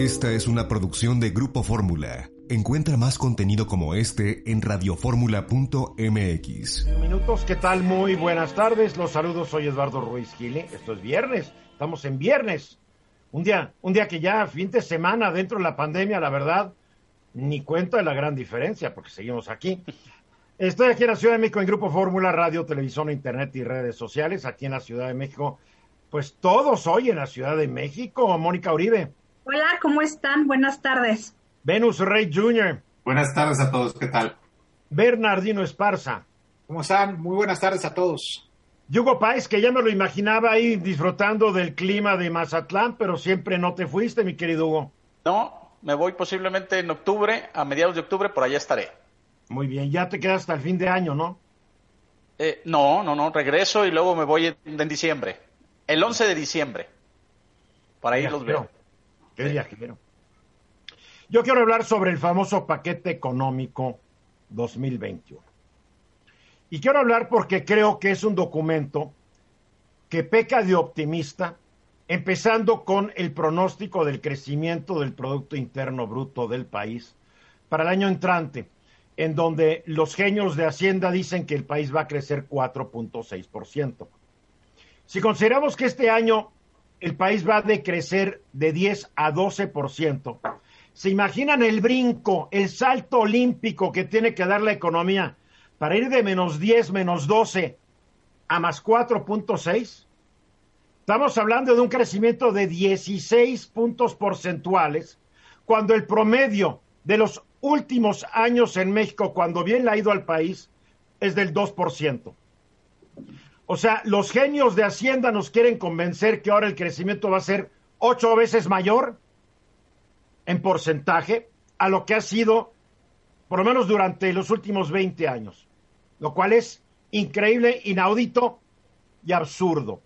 Esta es una producción de Grupo Fórmula. Encuentra más contenido como este en radioformula.mx. Minutos, ¿qué tal? Muy buenas tardes. Los saludos, soy Eduardo Ruiz Gile. Esto es viernes. Estamos en viernes. Un día, un día que ya fin de semana dentro de la pandemia, la verdad, ni cuenta de la gran diferencia, porque seguimos aquí. Estoy aquí en la Ciudad de México en Grupo Fórmula, radio, televisión, internet y redes sociales. Aquí en la Ciudad de México, pues todos hoy en la Ciudad de México. Mónica Uribe. Hola, ¿cómo están? Buenas tardes. Venus Rey Jr. Buenas tardes a todos, ¿qué tal? Bernardino Esparza. ¿Cómo están? Muy buenas tardes a todos. Hugo Páez, que ya me lo imaginaba ahí disfrutando del clima de Mazatlán, pero siempre no te fuiste, mi querido Hugo. No, me voy posiblemente en octubre, a mediados de octubre, por allá estaré. Muy bien, ya te quedas hasta el fin de año, ¿no? Eh, no, no, no, regreso y luego me voy en, en diciembre. El 11 de diciembre. Para ahí los veo. Viajero. Yo quiero hablar sobre el famoso paquete económico 2021. Y quiero hablar porque creo que es un documento que peca de optimista, empezando con el pronóstico del crecimiento del Producto Interno Bruto del país para el año entrante, en donde los genios de Hacienda dicen que el país va a crecer 4.6%. Si consideramos que este año el país va a decrecer de 10 a 12%, ¿se imaginan el brinco, el salto olímpico que tiene que dar la economía para ir de menos 10, menos 12 a más 4.6? Estamos hablando de un crecimiento de 16 puntos porcentuales, cuando el promedio de los últimos años en México, cuando bien le ha ido al país, es del 2%. O sea, los genios de Hacienda nos quieren convencer que ahora el crecimiento va a ser ocho veces mayor en porcentaje a lo que ha sido, por lo menos durante los últimos 20 años, lo cual es increíble, inaudito y absurdo.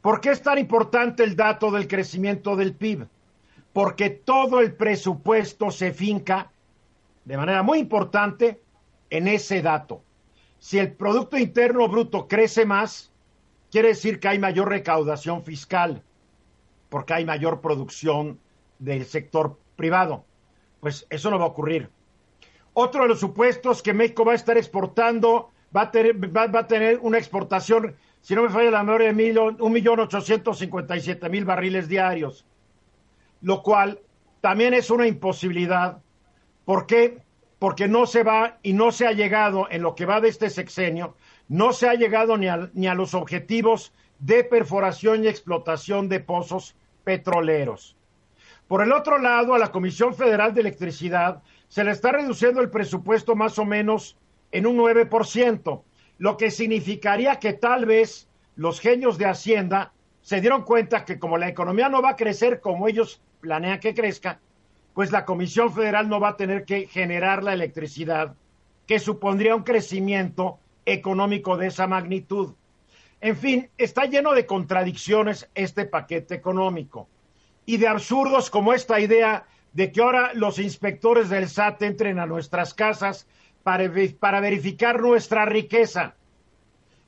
¿Por qué es tan importante el dato del crecimiento del PIB? Porque todo el presupuesto se finca de manera muy importante en ese dato. Si el Producto Interno Bruto crece más, quiere decir que hay mayor recaudación fiscal, porque hay mayor producción del sector privado. Pues eso no va a ocurrir. Otro de los supuestos que México va a estar exportando, va a tener, va, a tener una exportación, si no me falla la memoria, de un millón ochocientos cincuenta y siete mil barriles diarios, lo cual también es una imposibilidad. ¿Por qué? Porque no se va y no se ha llegado en lo que va de este sexenio, no se ha llegado ni a, ni a los objetivos de perforación y explotación de pozos petroleros. Por el otro lado, a la Comisión Federal de Electricidad se le está reduciendo el presupuesto más o menos en un 9%, lo que significaría que tal vez los genios de Hacienda se dieron cuenta que como la economía no va a crecer como ellos planean que crezca, pues la Comisión Federal no va a tener que generar la electricidad que supondría un crecimiento económico de esa magnitud. En fin, está lleno de contradicciones este paquete económico y de absurdos como esta idea de que ahora los inspectores del SAT entren a nuestras casas para, para verificar nuestra riqueza.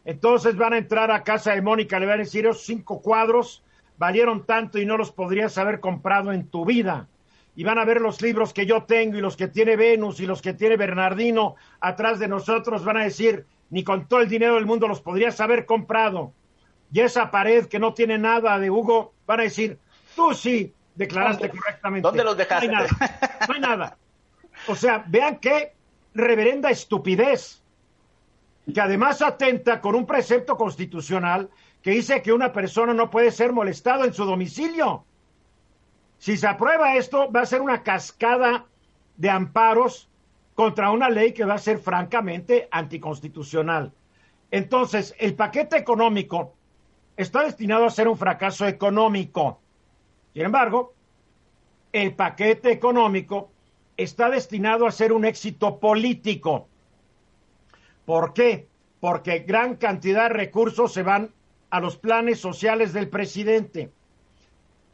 Entonces van a entrar a casa de Mónica, le van a decir, esos cinco cuadros valieron tanto y no los podrías haber comprado en tu vida y van a ver los libros que yo tengo y los que tiene Venus y los que tiene Bernardino atrás de nosotros, van a decir, ni con todo el dinero del mundo los podrías haber comprado. Y esa pared que no tiene nada de Hugo, van a decir, tú sí declaraste correctamente. ¿Dónde los dejaste? No hay nada. No hay nada. O sea, vean qué reverenda estupidez, que además atenta con un precepto constitucional que dice que una persona no puede ser molestado en su domicilio. Si se aprueba esto, va a ser una cascada de amparos contra una ley que va a ser francamente anticonstitucional. Entonces, el paquete económico está destinado a ser un fracaso económico. Sin embargo, el paquete económico está destinado a ser un éxito político. ¿Por qué? Porque gran cantidad de recursos se van a los planes sociales del presidente.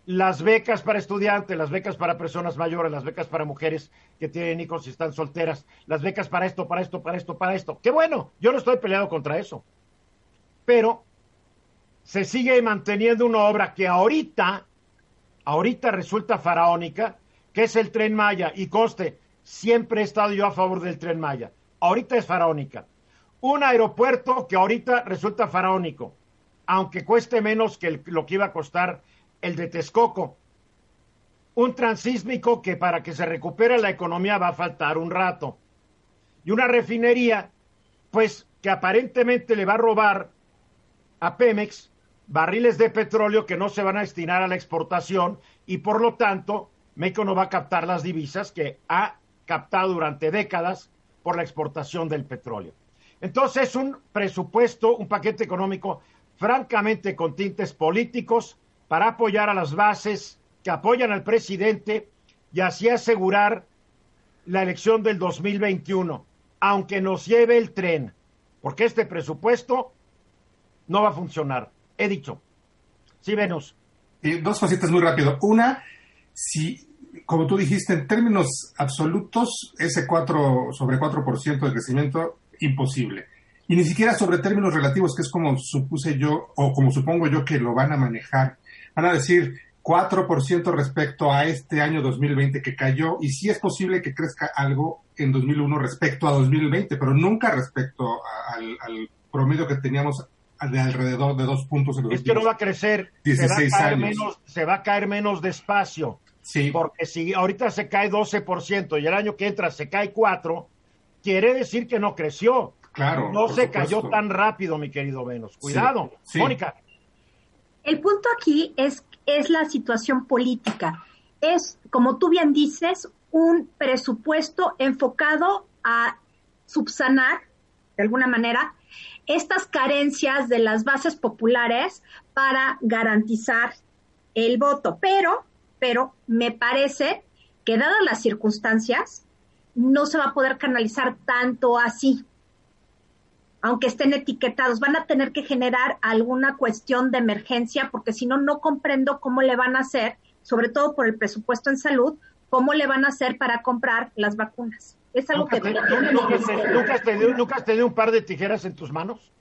Las becas para estudiantes, las becas para personas mayores, las becas para mujeres que tienen hijos y están solteras, las becas para esto, para esto, para esto, para esto. Qué bueno, yo no estoy peleado contra eso. Pero se sigue manteniendo una obra que ahorita, ahorita resulta faraónica, que es el tren Maya. Y coste, siempre he estado yo a favor del tren Maya. Ahorita es faraónica. Un aeropuerto que ahorita resulta faraónico, aunque cueste menos que lo que iba a costar el de Texcoco. Un transísmico que para que se recupere la economía va a faltar un rato. Y una refinería, pues que aparentemente le va a robar a Pemex barriles de petróleo que no se van a destinar a la exportación y por lo tanto México no va a captar las divisas que ha captado durante décadas por la exportación del petróleo. Entonces es un presupuesto, un paquete económico francamente con tintes políticos para apoyar a las bases que apoyan al presidente y así asegurar la elección del 2021, aunque nos lleve el tren, porque este presupuesto no va a funcionar. He dicho. Sí, Venus. dos cositas muy rápido. Una, si, como tú dijiste, en términos absolutos, ese 4 sobre 4% de crecimiento, imposible. Y ni siquiera sobre términos relativos, que es como supuse yo, o como supongo yo que lo van a manejar. Van a decir 4% respecto a este año 2020 que cayó, y sí es posible que crezca algo en 2001 respecto a 2020, pero nunca respecto al, al promedio que teníamos de alrededor de dos puntos en los Es que no va a crecer, 16 se va a caer años. menos, se va a caer menos despacio. Sí. Porque si ahorita se cae 12% y el año que entra se cae 4, quiere decir que no creció. Claro, No se supuesto. cayó tan rápido, mi querido Venus. Cuidado. sí. Mónica, El punto aquí es, es la situación política. Es, como tú bien dices, un presupuesto enfocado a subsanar, de alguna manera, estas carencias de las bases populares para garantizar el voto. Pero, pero me parece que dadas las circunstancias, no se va a poder canalizar tanto así aunque estén etiquetados, van a tener que generar alguna cuestión de emergencia, porque si no, no comprendo cómo le van a hacer, sobre todo por el presupuesto en salud, cómo le van a hacer para comprar las vacunas. Es algo ¿nunca, que... te- nunca- nunca has tenido, nunca has tenido un par de tijeras en tus manos?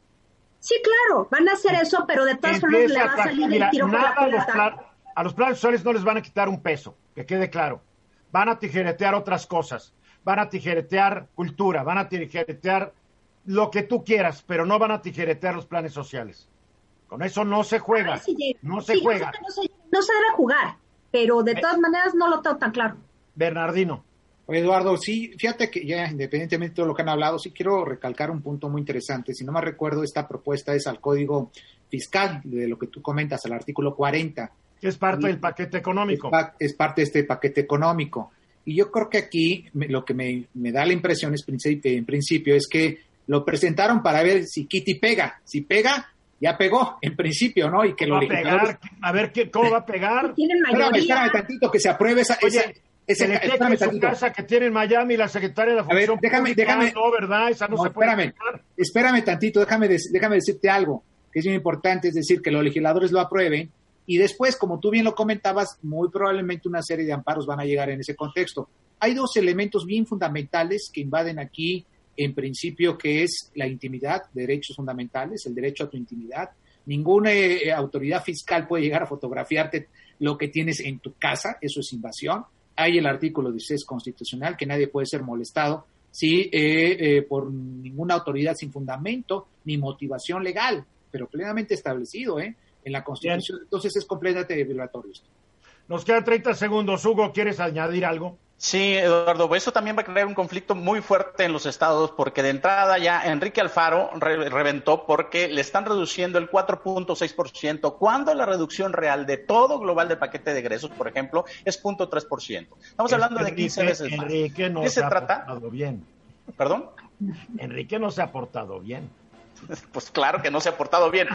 Sí, claro, van a hacer eso, pero de todas formas le va a salir mira, el tiro por la nada los, a los planes sociales no les van a quitar un peso, que quede claro. Van a tijeretear otras cosas, van a tijeretear cultura, van a tijeretear lo que tú quieras, pero no van a tijeretear los planes sociales. Con eso no se juega, no se Sí, juega. no, se, no se debe jugar, pero de todas maneras no lo tengo tan claro. Bernardino, Eduardo, sí, fíjate que ya independientemente de todo lo que han hablado, sí quiero recalcar un punto muy interesante. Si no me recuerdo, esta propuesta es al Código Fiscal, de lo que tú comentas, al artículo 40. que es parte del paquete económico. Es, pa- es parte de este paquete económico. Y yo creo que aquí me- lo que me, me da la impresión es, en principio es que lo presentaron para ver si Kitty pega. Si pega, ya pegó, en principio, ¿no? Y que lo va a pegar, a ver qué, cómo va a pegar. Tienen Espérame, mayoría. espérame tantito que se apruebe esa... Oye, esa- esa- el espérame su tantito. casa que tiene en Miami la secretaria de la ver, Función déjame- Pública, déjame- no, ¿verdad? Esa no, No, se puede espérame, espérame tantito, déjame, déjame decirte algo que es muy importante, es decir, que los legisladores lo aprueben y después, como tú bien lo comentabas, muy probablemente una serie de amparos van a llegar en ese contexto. Hay dos elementos bien fundamentales que invaden aquí, en principio, que es la intimidad, derechos fundamentales, el derecho a tu intimidad. Ninguna eh, autoridad fiscal puede llegar a fotografiarte lo que tienes en tu casa, eso es invasión. Hay el artículo 16 constitucional que nadie puede ser molestado sí, eh, eh, por ninguna autoridad sin fundamento ni motivación legal, pero plenamente establecido ¿eh? en la Constitución. Entonces es completamente violatorio esto. Nos quedan 30 segundos. Hugo, ¿quieres añadir algo? Sí, Eduardo, eso también va a crear un conflicto muy fuerte en los estados porque de entrada ya Enrique Alfaro re- reventó porque le están reduciendo el 4.6% cuando la reducción real de todo global del paquete de egresos, por ejemplo, es 0.3%. Estamos hablando de 15 Enrique- veces más. Enrique no ¿Qué se se ha trata? portado bien. ¿Perdón? Enrique no se ha portado bien. pues claro que no se ha portado bien.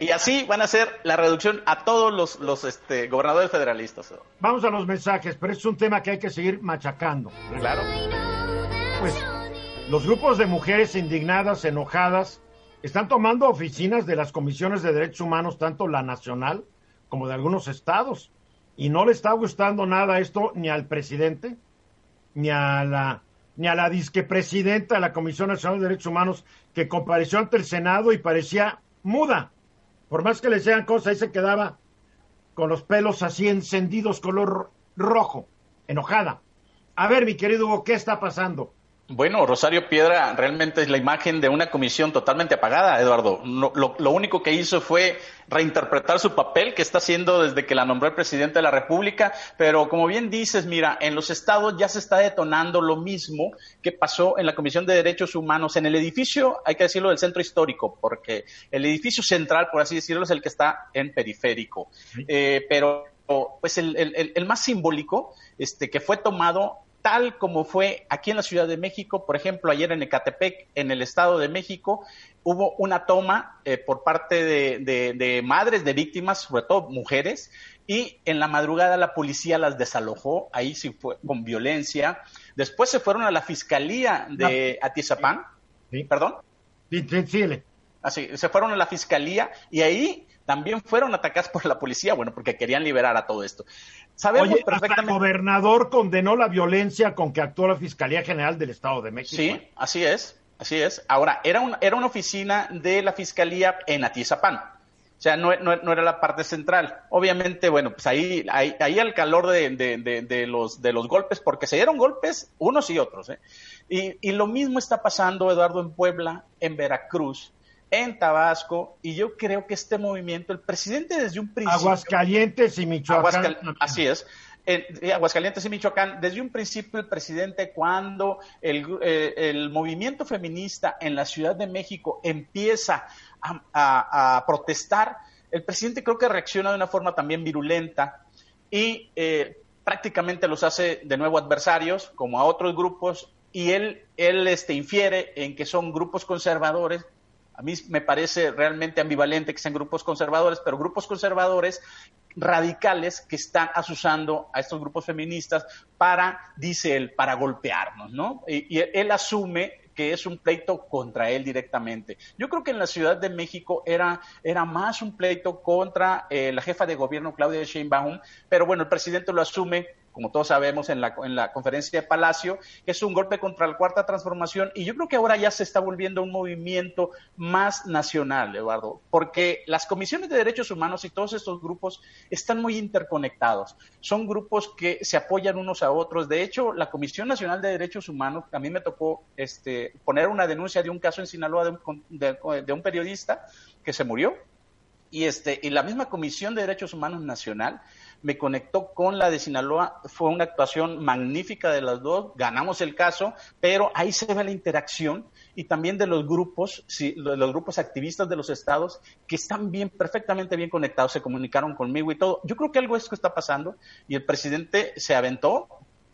Y, así van a ser la reducción a todos los, los este, gobernadores federalistas. Vamos a los mensajes, pero es un tema que hay que seguir machacando. Claro. Pues los grupos de mujeres indignadas, enojadas, están tomando oficinas de las comisiones de derechos humanos, tanto la nacional como de algunos estados. Y no le está gustando nada esto ni al presidente, ni a la ni a la disquepresidenta de la Comisión Nacional de Derechos Humanos que compareció ante el Senado y parecía muda. Por más que le sean cosas, ahí se quedaba con los pelos así encendidos color rojo, enojada. A ver, mi querido Hugo, ¿qué está pasando? Bueno, Rosario Piedra realmente es la imagen de una comisión totalmente apagada, Eduardo. lo, único que hizo fue reinterpretar su papel que está haciendo desde que la nombró el presidente de la República, pero como bien dices, mira, en los estados ya se está detonando lo mismo que pasó en la Comisión de Derechos Humanos en el edificio, hay que decirlo, del centro histórico, porque el edificio central, por así decirlo, es el que está en periférico. Eh, pero pues el, el, más simbólico, este, que fue tomado tal como fue aquí en la Ciudad de México, por ejemplo, ayer en Ecatepec, en el Estado de México, hubo una toma eh, por parte de, madres de víctimas, sobre todo mujeres, y en la madrugada la policía las desalojó, ahí sí fue con violencia. Después se fueron a la fiscalía de Atizapán, ¿perdón? Sí, sí, Así, se fueron a la fiscalía y ahí también fueron atacadas por la policía, bueno, porque querían liberar a todo esto. Sabemos perfectamente. el gobernador condenó la violencia con que actuó la Fiscalía General del Estado de México. Sí, así es, así es. Ahora, era, un, era una oficina de la Fiscalía en Atizapán. O sea, no, era la parte central. Obviamente, bueno, pues ahí, ahí, ahí al calor de, de, los, de los golpes, porque se dieron golpes unos y otros. ¿eh? Y, y lo mismo está pasando, Eduardo, en Puebla, en Veracruz, en Tabasco y yo creo que este movimiento, el presidente desde un principio... Aguascalientes y Michoacán. así es. En, Aguascalientes y Michoacán, desde un principio el presidente cuando el, eh, el movimiento feminista en la Ciudad de México empieza a, protestar, el presidente creo que reacciona de una forma también virulenta y eh, prácticamente los hace de nuevo adversarios, como a otros grupos, y él, él este, infiere en que son grupos conservadores a mí me parece realmente ambivalente que sean grupos conservadores, pero grupos conservadores radicales que están asusando a estos grupos feministas para, dice él, para golpearnos, ¿no? Y, él asume que es un pleito contra él directamente. Yo creo que en la Ciudad de México era, era más un pleito contra eh, la jefa de gobierno, Claudia Sheinbaum, pero bueno, el presidente lo asume como todos sabemos, en la, en la conferencia de Palacio, es un golpe contra la cuarta transformación. Y yo creo que ahora ya se está volviendo un movimiento más nacional, Eduardo, porque las comisiones de derechos humanos y todos estos grupos están muy interconectados. Son grupos que se apoyan unos a otros. De hecho, la Comisión Nacional de Derechos Humanos, a mí me tocó este, poner una denuncia de un caso en Sinaloa de un, de un periodista que se murió. Y, este, y la misma Comisión de Derechos Humanos Nacional me conectó con la de Sinaloa, fue una actuación magnífica de las dos, ganamos el caso, pero ahí se ve la interacción y también de los grupos, sí, los grupos activistas de los estados que están bien, perfectamente bien conectados, se comunicaron conmigo y todo. Yo creo que algo es que está pasando y el presidente se aventó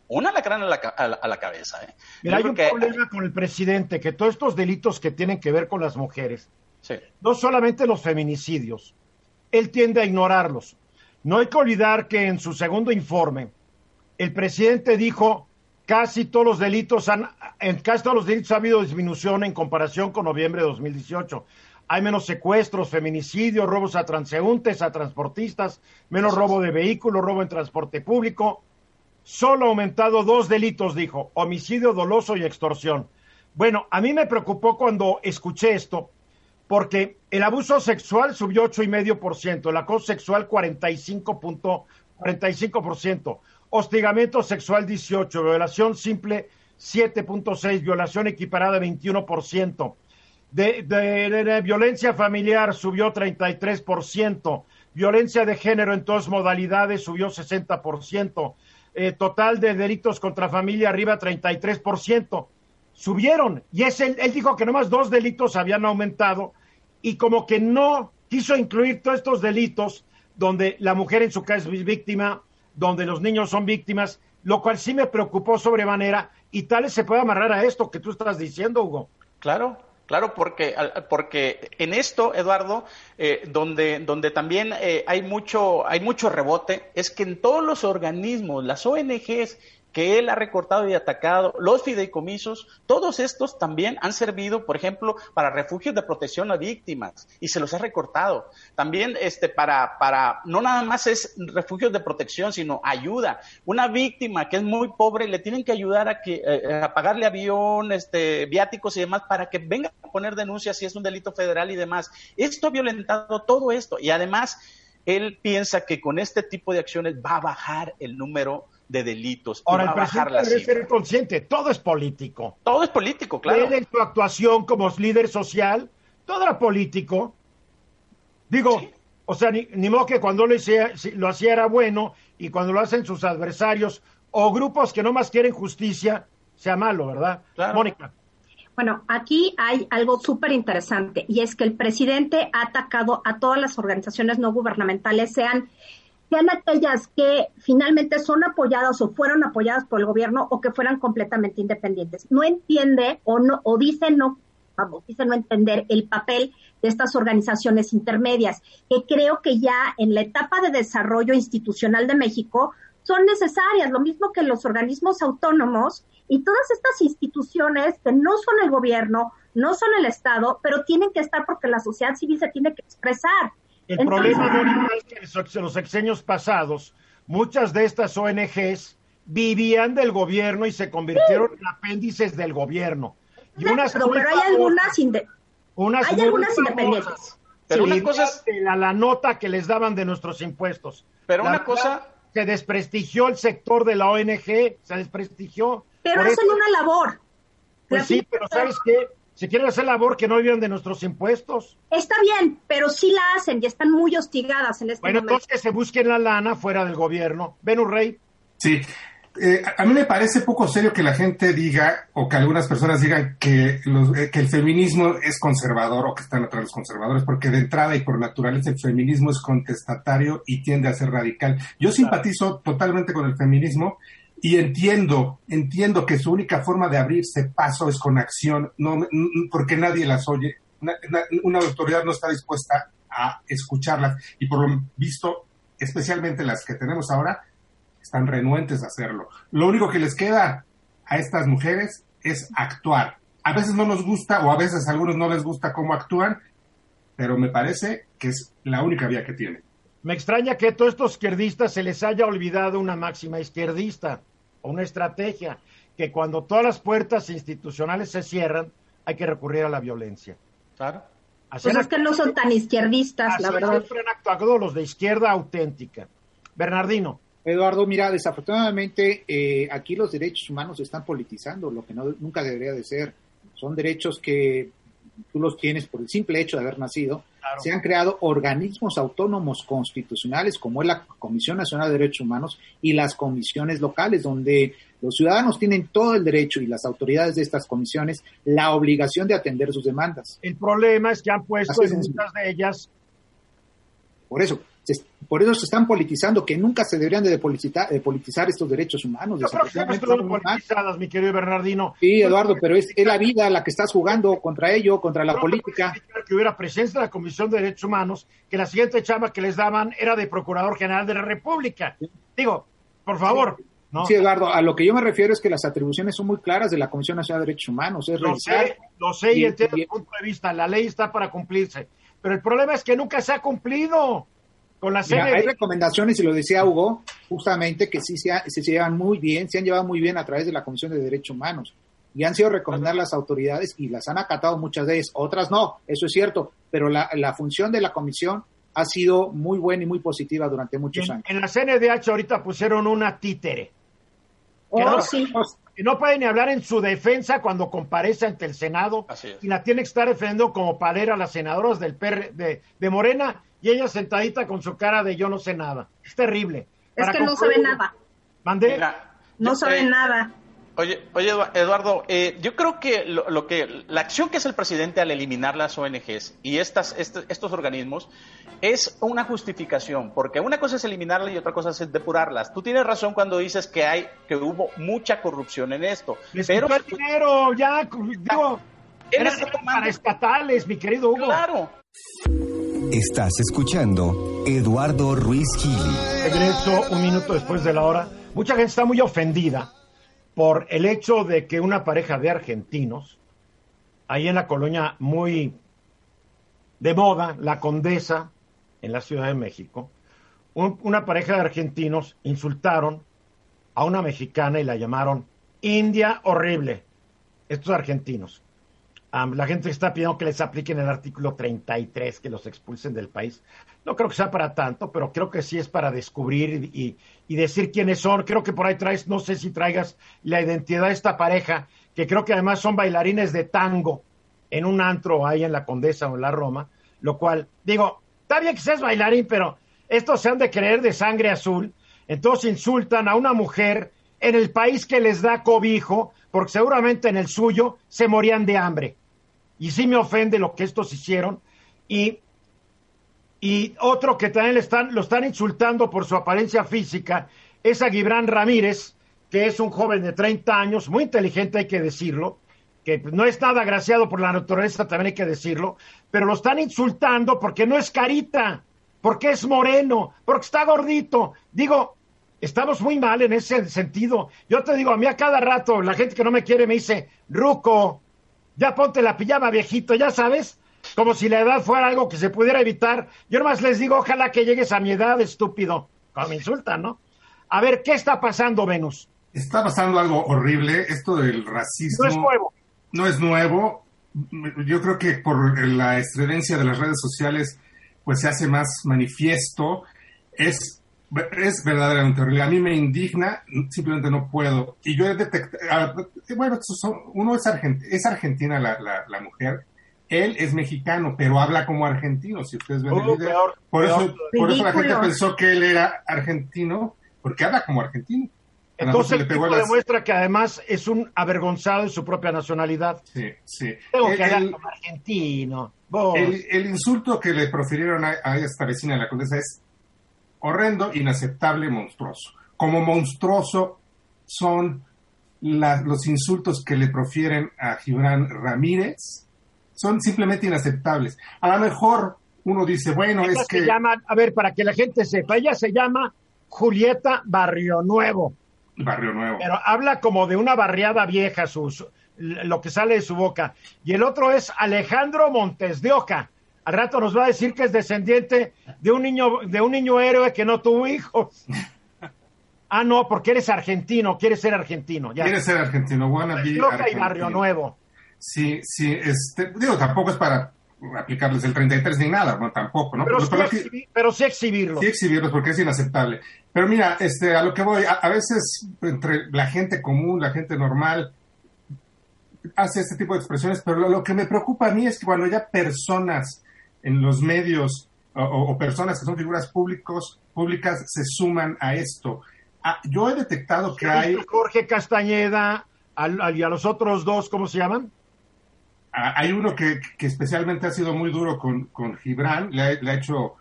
una lacrán a la, a la, cabeza. ¿eh? Mira, hay un problema con el presidente, que todos estos delitos que tienen que ver con las mujeres, no solamente los feminicidios, él tiende a ignorarlos. No hay que olvidar que en su segundo informe, el presidente dijo casi todos los delitos han, en casi todos los delitos ha habido disminución en comparación con noviembre de 2018. Hay menos secuestros, feminicidios, robos a transeúntes, a transportistas, menos robo de vehículos, robo en transporte público. Solo ha aumentado dos delitos, dijo, homicidio doloso y extorsión. Bueno, a mí me preocupó cuando escuché esto, porque el abuso sexual subió 8,5%, el acoso sexual 45.45%, hostigamiento sexual 18, violación simple 7.6, violación equiparada 21%, de, de, violencia familiar subió 33%, violencia de género en todas modalidades subió 60%, eh, total de delitos contra familia arriba 33% subieron. Y es él, él dijo que nomás dos delitos habían aumentado y como que no quiso incluir todos estos delitos donde la mujer en su caso es víctima, donde los niños son víctimas, lo cual sí me preocupó sobremanera y tal se puede amarrar a esto que tú estás diciendo, Hugo. Claro, Claro, porque, porque en esto, Eduardo, eh, donde, donde también eh, hay, mucho, hay mucho rebote, es que en todos los organismos, las ONGs que él ha recortado y atacado, los fideicomisos, todos estos también han servido, por ejemplo, para refugios de protección a víctimas y se los ha recortado. También este, para, para, no nada más es refugios de protección, sino ayuda. Una víctima que es muy pobre le tienen que ayudar a, que, eh, a pagarle avión, este, viáticos y demás para que venga a poner denuncias si es un delito federal y demás. Esto ha violentado todo esto y además él piensa que con este tipo de acciones va a bajar el número de delitos. Ahora, el presidente debe ser consciente, todo es político. Todo es político, claro. Él en su actuación como líder social, todo era político. Digo, o sea, ni, modo que cuando lo, hacía, lo hacía era bueno y cuando lo hacen sus adversarios o grupos que no más quieren justicia, sea malo, ¿verdad? Mónica. Bueno, aquí hay algo súper interesante y es que el presidente ha atacado a todas las organizaciones no gubernamentales, sean sean aquellas que finalmente son apoyadas o fueron apoyadas por el gobierno o que fueran completamente independientes. No entiende o no o dice no vamos, dice no entender el papel de estas organizaciones intermedias, que creo que ya en la etapa de desarrollo institucional de México son necesarias, lo mismo que los organismos autónomos y todas estas instituciones que no son el gobierno, no son el Estado, pero tienen que estar porque la sociedad civil se tiene que expresar. El problema, es que en los sexenios pasados, muchas de estas ONGs vivían del gobierno y se convirtieron en apéndices del gobierno. Y unas pero, hay algunas, hay algunas independientes. Pero una cosa es la, la, nota que les daban de nuestros impuestos. Pero una cosa se desprestigió el sector de la ONG, se desprestigió. Pero hacen una labor. Pues sí, pero ¿sabes qué? Si quieren hacer labor, que no vivan de nuestros impuestos. Está bien, pero sí la hacen y están muy hostigadas en este bueno, momento. Bueno, entonces que se busquen la lana fuera del gobierno. Ven, Rey. Sí. Eh, a mí me parece poco serio que la gente diga, o que algunas personas digan que, eh, que el feminismo es conservador o que están atrás los conservadores, porque de entrada y por naturaleza el feminismo es contestatario y tiende a ser radical. Yo simpatizo totalmente con el feminismo y entiendo, entiendo que su única forma de abrirse paso es con acción, no, porque nadie las oye, una, autoridad no está dispuesta a escucharlas y por lo visto, especialmente las que tenemos ahora, están renuentes a hacerlo. Lo único que les queda a estas mujeres es actuar. A veces no nos gusta o a veces a algunos no les gusta cómo actúan, pero me parece que es la única vía que tienen. Me extraña que a todos estos izquierdistas se les haya olvidado una máxima izquierdista una estrategia, que cuando todas las puertas institucionales se cierran, hay que recurrir a la violencia. Claro. pues es que no son tan izquierdistas, la verdad. Siempre han actuado los de izquierda auténtica. Bernardino. Eduardo, mira, desafortunadamente eh, aquí los derechos humanos se están politizando, lo que no, nunca debería de ser. Son derechos que tú los tienes por el simple hecho de haber nacido. Se han creado organismos autónomos constitucionales como es la Comisión Nacional de Derechos Humanos y las comisiones locales, donde los ciudadanos tienen todo el derecho y las autoridades de estas comisiones la obligación de atender sus demandas. El problema es que han puesto en muchas de ellas. Por eso, por eso se están politizando, que nunca se deberían de politizar, estos derechos humanos. Yo creo que están politizadas, mi querido Bernardino. Sí, Eduardo, pero es, la vida la que estás jugando contra ello, contra la política. Que hubiera presencia de la Comisión de Derechos Humanos, que la siguiente chamba que les daban era de Procurador General de la República. Digo, por favor. ¿no? Sí, Eduardo, a lo que yo me refiero es que las atribuciones son muy claras de la Comisión Nacional de Derechos Humanos. Es lo sé, lo sé y, entiendo el punto de vista, la ley está para cumplirse. Pero el problema es que nunca se ha cumplido hay recomendaciones, y lo decía Hugo, justamente que sí se, se, llevan muy bien, se han llevado muy bien a través de la Comisión de Derechos Humanos. Y han sido recomendar las autoridades y las han acatado muchas veces, otras no, eso es cierto, pero la, función de la comisión ha sido muy buena y muy positiva durante muchos años. En la CNDH ahorita pusieron una títere. Oh, que, no, sí. no puede ni hablar en su defensa cuando comparece ante el Senado y la tiene que estar defendiendo como padera a las senadoras del PR, de, de Morena y ella sentadita con su cara de yo no sé nada. Es terrible. Es que no sabe nada. ¿Mandé? no sabe eh, nada. Oye, oye Eduardo, eh, yo creo que lo, que la acción que hace el presidente al eliminar las ONGs y estas, este, estos organismos es una justificación, porque una cosa es eliminarlas y otra cosa es depurarlas. Tú tienes razón cuando dices que hay que hubo mucha corrupción en esto. pero dinero, ya digo, Eran para estatales, mi querido Hugo. Claro. Estás escuchando Eduardo Ruiz Gili. Regreso un minuto después de la hora. Mucha gente está muy ofendida por el hecho de que una pareja de argentinos, ahí en la colonia muy de moda, la Condesa, en la Ciudad de México, una pareja de argentinos insultaron a una mexicana y la llamaron India horrible. Estos argentinos. La gente está pidiendo que les apliquen el artículo 33, que los expulsen del país. No creo que sea para tanto, pero creo que sí es para descubrir y, y, decir quiénes son. Creo que por ahí traes, no sé si traigas la identidad de esta pareja, que creo que además son bailarines de tango en un antro ahí en la Condesa o en la Roma, lo cual, digo, está bien que seas bailarín, pero estos se han de creer de sangre azul, entonces insultan a una mujer en el país que les da cobijo, porque seguramente en el suyo se morían de hambre. Y sí me ofende lo que estos hicieron. Y, y otro que también le están, lo están insultando por su apariencia física es a Gibran Ramírez, que es un joven de 30 años, muy inteligente hay que decirlo, que no es nada agraciado por la naturaleza, también hay que decirlo, pero lo están insultando porque no es carita, porque es moreno, porque está gordito. Digo, estamos muy mal en ese sentido. Yo te digo, a mí a cada rato la gente que no me quiere me dice, Ruco, ya ponte la pijama viejito, ya sabes, como si la edad fuera algo que se pudiera evitar. Yo nomás les digo, ojalá que llegues a mi edad, estúpido. Como me insultan, ¿no? A ver, ¿qué está pasando, Venus? Está pasando algo horrible, esto del racismo. No es nuevo no es nuevo. Yo creo que por la estredencia de las redes sociales, pues se hace más manifiesto. Es, es verdaderamente horrible. A mí me indigna, simplemente no puedo. Y yo he detectado, bueno, uno es, es argentina la, la, mujer, él es mexicano, pero habla como argentino, si ustedes ven el oh, video. por, eso, por eso la gente pensó que él era argentino, porque habla como argentino. Entonces el tipo demuestra que además es un avergonzado en su propia nacionalidad. Sí, sí. Tengo que hablar como argentino. El, insulto que le profirieron a, esta vecina de la condesa es horrendo, inaceptable, monstruoso. Como monstruoso son los insultos que le profieren a Gibran Ramírez. Son simplemente inaceptables. A lo mejor uno dice, bueno, es que... Llama, a ver, para que la gente sepa, ella se llama Julieta Barrio Nuevo. Barrio Nuevo. Pero habla como de una barriada vieja, sus, lo que sale de su boca. Y el otro es Alejandro Montes de Oca. Al rato nos va a decir que es descendiente de un niño, de un niño héroe que no tuvo hijos. Ah, no, porque eres argentino, quieres ser argentino. Ya. Quieres ser argentino, Oca y Barrio Nuevo. Sí, sí, este, digo, tampoco es para aplicarles el 33 ni nada, no, tampoco, ¿no? Pero, sí, pero sí exhibirlos. Sí exhibirlos porque es inaceptable. Pero mira, este, a lo que voy, a, veces entre la gente común, la gente normal, hace este tipo de expresiones, pero lo, que me preocupa a mí es que cuando ya personas en los medios o, personas que son figuras públicos, públicas se suman a esto. Ah, yo he detectado que hay... Jorge Castañeda y a los otros dos, ¿cómo se llaman? Ah, hay uno que, especialmente ha sido muy duro con, con Gibran, le ha hecho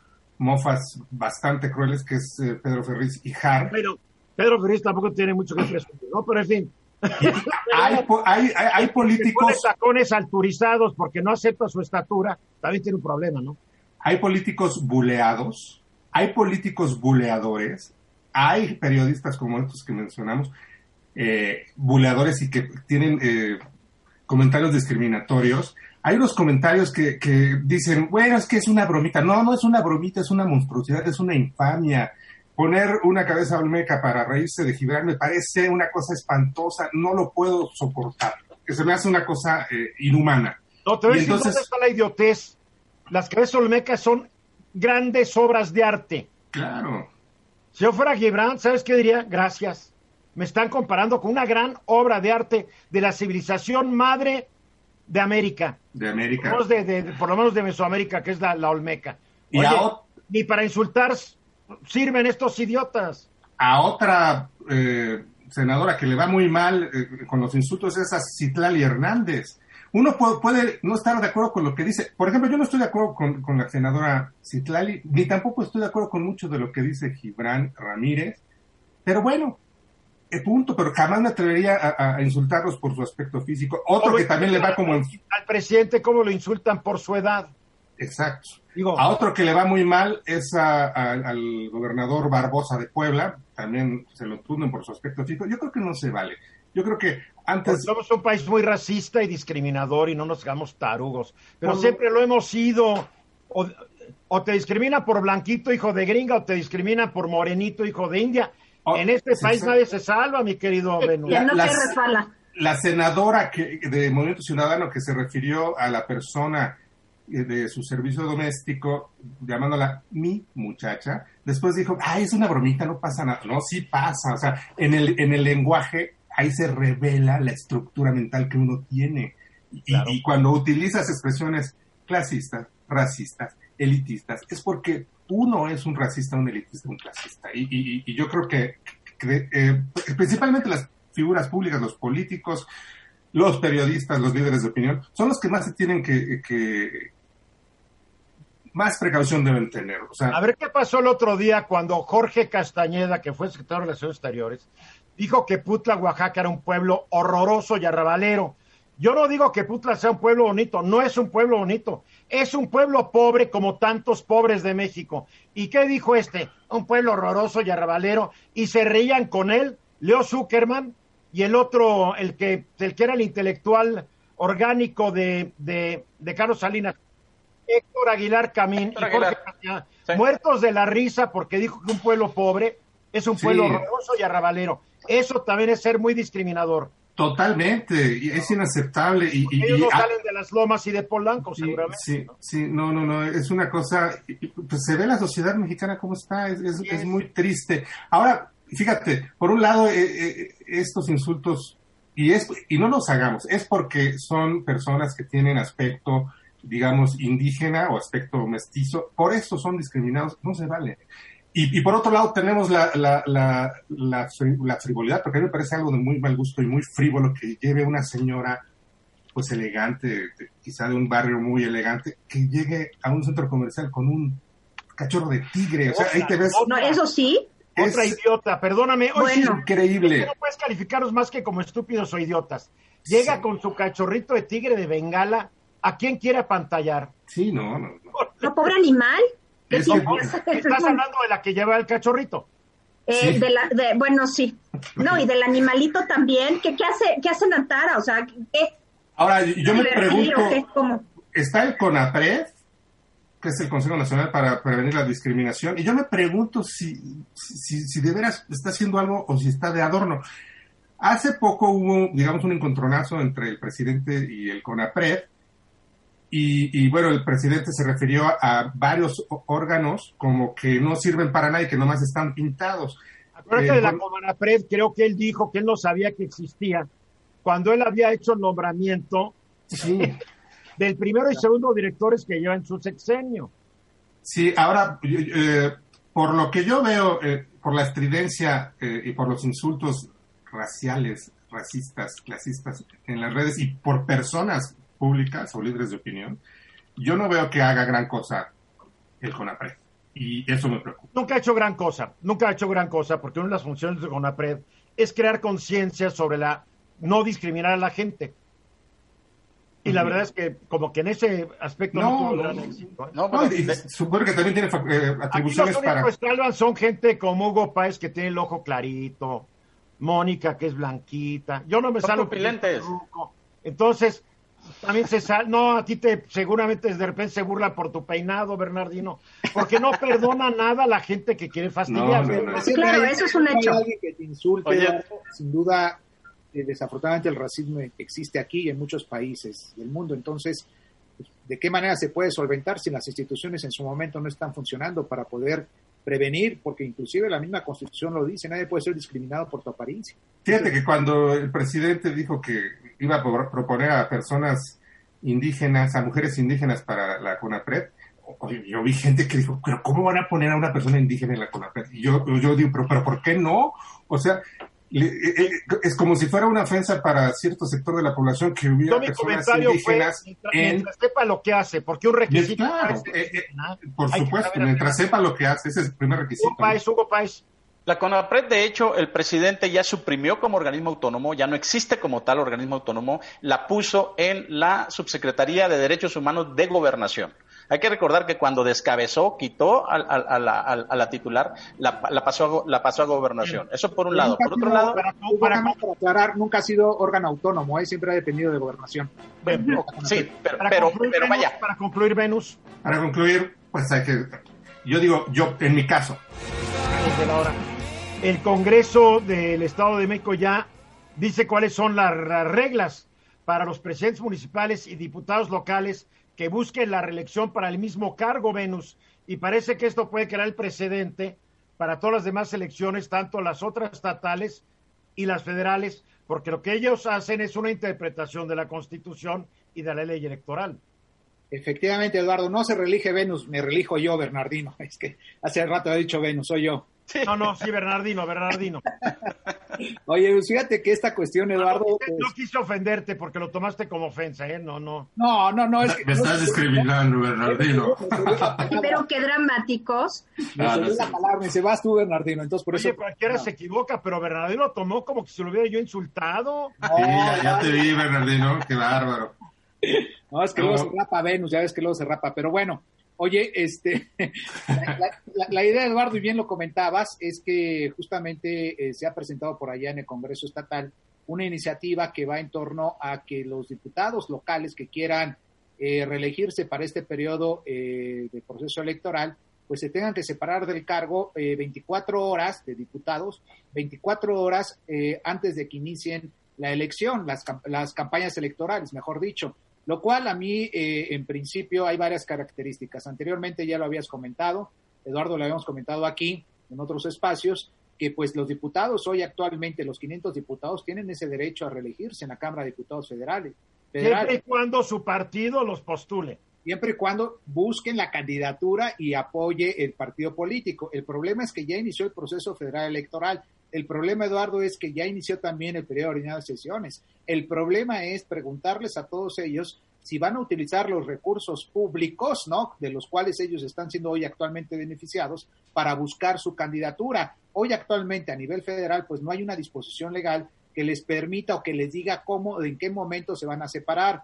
mofas bastante crueles, que es eh, Pedro Ferriz y Har. Pero Pedro Ferriz tampoco tiene mucho que decir, ¿no? Pero en fin. hay, hay, hay, políticos... tacones alturizados porque no acepta su estatura, también tiene un problema, ¿no? Hay políticos buleados, hay políticos buleadores, hay periodistas como estos que mencionamos, eh, buleadores y que tienen eh, comentarios discriminatorios, hay unos comentarios que, dicen, bueno, es que es una bromita. No, no es una bromita, es una monstruosidad, es una infamia. Poner una cabeza olmeca para reírse de Gibran me parece una cosa espantosa, no lo puedo soportar. Que se me hace una cosa eh, inhumana. No, te voy a decir dónde está la idiotez. Las cabezas olmecas son grandes obras de arte. Claro. Si yo fuera Gibran, ¿sabes qué diría? Gracias. Me están comparando con una gran obra de arte de la civilización madre de América. De América. Por lo menos de, Mesoamérica, que es la, Olmeca. y ni para insultar sirven estos idiotas. A otra eh, senadora que le va muy mal eh, con los insultos es a Citlali Hernández. Uno puede, no estar de acuerdo con lo que dice. Por ejemplo, yo no estoy de acuerdo con, con la senadora Citlali, ni tampoco estoy de acuerdo con mucho de lo que dice Gibran Ramírez. Pero bueno, punto, pero jamás me atrevería a, insultarlos por su aspecto físico. Otro que también le va como... Al presidente, ¿cómo lo insultan por su edad? Exacto. a otro que le va muy mal es al gobernador Barbosa de Puebla, también se lo tunden por su aspecto físico. Yo creo que no se vale. Yo creo que antes... Pues somos un país muy racista y discriminador y no nos hagamos tarugos, pero siempre lo hemos sido. O, te discrimina por blanquito, hijo de gringa, o te discrimina por morenito, hijo de India. Oh, en este país nadie se salva, mi querido Benú. La, no la senadora que, de Movimiento Ciudadano que se refirió a la persona de su servicio doméstico, llamándola mi muchacha, después dijo, ay, es una bromita, no pasa nada. No, sí pasa. O sea, en el, en el lenguaje ahí se revela la estructura mental que uno tiene. Y, cuando utilizas expresiones clasistas, racistas, elitistas, es porque uno es un racista, un elitista, un clasista. Y, yo creo que, eh, principalmente las figuras públicas, los políticos, los periodistas, los líderes de opinión, son los que más se tienen que, más precaución deben tener. a ver qué pasó el otro día cuando Jorge Castañeda, que fue secretario de Relaciones Exteriores, dijo que Putla, Oaxaca era un pueblo horroroso y arrabalero. Yo no digo que Putla sea un pueblo bonito, no es un pueblo bonito, es un pueblo pobre como tantos pobres de México. ¿Y qué dijo este? Un pueblo horroroso y arrabalero, y se reían con él, Leo Zuckerman, y el otro, el que, el que era el intelectual orgánico de, de, Carlos Salinas, Héctor Aguilar Camín, muertos de la risa porque dijo que un pueblo pobre es un pueblo horroroso y arrabalero. Eso también es ser muy discriminador. Totalmente, es inaceptable. Y, ellos no salen de las lomas y de Polanco, seguramente. Sí, sí, no, no, no, es una cosa, pues se ve la sociedad mexicana como está, es, muy triste. Ahora, fíjate, por un lado, eh, eh, estos insultos, y, es, y no los hagamos, es porque son personas que tienen aspecto, digamos, indígena o aspecto mestizo, por eso son discriminados, no se vale. Y, por otro lado tenemos la, la, la, la, frivolidad, porque a mí me parece algo de muy mal gusto y muy frívolo que lleve una señora pues elegante, quizá de un barrio muy elegante, que llegue a un centro comercial con un cachorro de tigre. O sea, ahí te ves... No, eso sí. Otra idiota, perdóname. es increíble. no puedes calificarlos más que como estúpidos o idiotas. Llega con su cachorrito de tigre de bengala. ¿A quién quiere apantallar? Sí, no, no. no. pobre animal? Estás hablando de la que lleva el cachorrito. Eh, de la, de, bueno, sí. No, y del animalito también. ¿Qué, qué hace, qué hace Nantara? O sea, ¿qué? Ahora, yo me pregunto, ¿está el CONAPRED, que es el Consejo Nacional para Prevenir la Discriminación? Y yo me pregunto si, si, si de veras está haciendo algo o si está de adorno. Hace poco hubo, digamos, un encontronazo entre el presidente y el CONAPRED, y, bueno, el presidente se refirió a, varios órganos como que no sirven para nada y que nomás están pintados. Acuérdate eh, de la Comanapred, creo que él dijo que él no sabía que existía cuando él había hecho el nombramiento del primero y segundo directores que llevan su sexenio. Sí, ahora, eh, por lo que yo veo, eh, por la estridencia y por los insultos raciales, racistas, clasistas en las redes y por personas públicas o libres de opinión, yo no veo que haga gran cosa el CONAPRED. Y eso me preocupa. Nunca ha hecho gran cosa, nunca ha hecho gran cosa, porque una de las funciones del CONAPRED es crear conciencia sobre la no discriminar a la gente. Y la verdad es que como que en ese aspecto no, tuvo gran éxito. ¿eh? No, supongo que también tiene eh, atribuciones Aquí los para... son gente como Hugo Páez que tiene el ojo clarito, Mónica que es blanquita. Yo no me salgo Entonces, también se sale, no, a ti te seguramente de repente se burla por tu peinado, Bernardino, porque no perdona nada a la gente que quiere fastidiar. claro, eso es un hecho. Alguien que te insulte, sin duda, eh, desafortunadamente el racismo existe aquí y en muchos países del mundo, entonces, ¿de qué manera se puede solventar si las instituciones en su momento no están funcionando para poder prevenir, porque inclusive la misma constitución lo dice, nadie puede ser discriminado por tu apariencia. Fíjate que cuando el presidente dijo que iba a proponer a personas indígenas, a mujeres indígenas para la CONAPRED, yo vi gente que dijo, pero ¿cómo van a poner a una persona indígena en la CONAPRED? Y yo, yo digo, pero, pero ¿por qué no? O sea, es como si fuera una ofensa para cierto sector de la población que hubiera personas indígenas mientras, sepa lo que hace, porque un requisito claro, eh, por supuesto, mientras sepa lo que hace, ese es el primer requisito. Hugo Páez, Hugo Páez, La CONAPRED, de hecho, el presidente ya suprimió como organismo autónomo, ya no existe como tal organismo autónomo, la puso en la Subsecretaría de Derechos Humanos de Gobernación. Hay que recordar que cuando descabezó, quitó a, la, titular, la, pasó a, la pasó a gobernación. Eso por un lado. Por otro lado... Para, aclarar, nunca ha sido órgano autónomo, ¿eh? siempre ha dependido de gobernación. sí, pero, pero, vaya. Para concluir, Venus. Para concluir, pues hay que... Yo digo, yo, en mi caso. El Congreso del Estado de México ya dice cuáles son las reglas para los presidentes municipales y diputados locales que busquen la reelección para el mismo cargo, Venus, y parece que esto puede crear el precedente para todas las demás elecciones, tanto las otras estatales y las federales, porque lo que ellos hacen es una interpretación de la Constitución y de la ley electoral. Efectivamente, Eduardo, no se reelige Venus, me relijo yo, Bernardino. Es que hace rato he dicho Venus, soy yo. No, no, sí, Bernardino, Bernardino. Oye, pues fíjate que esta cuestión, Eduardo. No, pues quise ofenderte porque lo tomaste como ofensa, ¿eh? No, no. No, no, no. Es que, Me estás discriminando, Bernardino. Pero qué dramáticos. Me ah, la palabra, me dice, vas tú, Bernardino. Entonces, por Oye, eso. cualquiera se equivoca, pero Bernardino tomó como que se lo hubiera yo insultado. sí, ya, te vi, Bernardino, qué bárbaro. No, es que luego se rapa Venus, ya ves que luego se rapa, pero bueno. Oye, este, la, idea, Eduardo, y bien lo comentabas, es que justamente eh, se ha presentado por allá en el Congreso Estatal una iniciativa que va en torno a que los diputados locales que quieran eh, reelegirse para este periodo eh, de proceso electoral, pues se tengan que separar del cargo 24 horas de diputados, 24 horas antes de que inicien la elección, las, las campañas electorales, mejor dicho. Lo cual a mí, eh, en principio, hay varias características. Anteriormente ya lo habías comentado, Eduardo lo habíamos comentado aquí, en otros espacios, que pues los diputados, hoy actualmente los 500 diputados, tienen ese derecho a reelegirse en la Cámara de Diputados Federales. Siempre y cuando su partido los postule. Siempre y cuando busquen la candidatura y apoye el partido político. El problema es que ya inició el proceso federal electoral. El problema, Eduardo, es que ya inició también el periodo ordinario de sesiones. El problema es preguntarles a todos ellos si van a utilizar los recursos públicos, ¿no? De los cuales ellos están siendo hoy actualmente beneficiados para buscar su candidatura. Hoy actualmente a nivel federal, pues no hay una disposición legal que les permita o que les diga cómo, en qué momento se van a separar.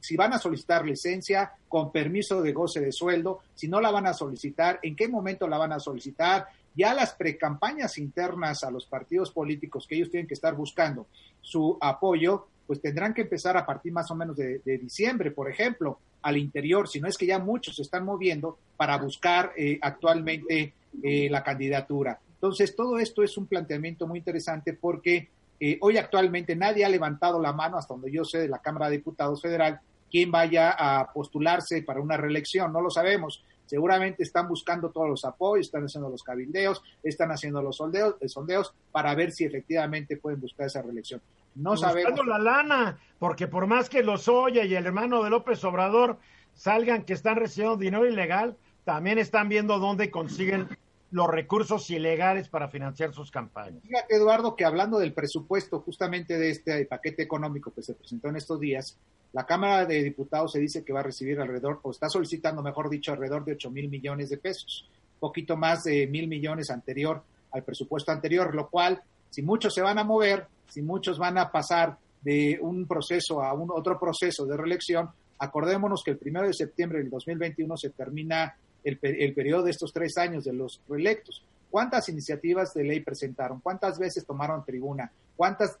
si van a solicitar licencia con permiso de goce de sueldo, si no la van a solicitar, en qué momento la van a solicitar, ya las precampañas internas a los partidos políticos que ellos tienen que estar buscando su apoyo, pues tendrán que empezar a partir más o menos de, diciembre, por ejemplo, al interior, si no es que ya muchos se están moviendo para buscar eh, actualmente eh, la candidatura. Entonces, todo esto es un planteamiento muy interesante porque eh, hoy actualmente nadie ha levantado la mano, hasta donde yo sé, de la Cámara de Diputados Federal, quien vaya a postularse para una reelección, no lo sabemos seguramente están buscando todos los apoyos, están haciendo los cabildeos, están haciendo los sondeos, eh, sondeos para ver si efectivamente pueden buscar esa reelección. No sabemos. la lana, porque por más que los Oya y el hermano de López Obrador salgan que están recibiendo dinero ilegal, también están viendo dónde consiguen los recursos ilegales para financiar sus campañas. Fíjate, Eduardo, que hablando del presupuesto justamente de este paquete económico que se presentó en estos días, la Cámara de Diputados se dice que va a recibir alrededor, o está solicitando, mejor dicho, alrededor de 8 mil millones de pesos, poquito más de mil millones anterior al presupuesto anterior, lo cual, si muchos se van a mover, si muchos van a pasar de un proceso a un otro proceso de reelección, acordémonos que el primero de septiembre del 2021 se termina el, el periodo de estos tres años de los reelectos. ¿Cuántas iniciativas de ley presentaron? ¿Cuántas veces tomaron tribuna? ¿Cuántas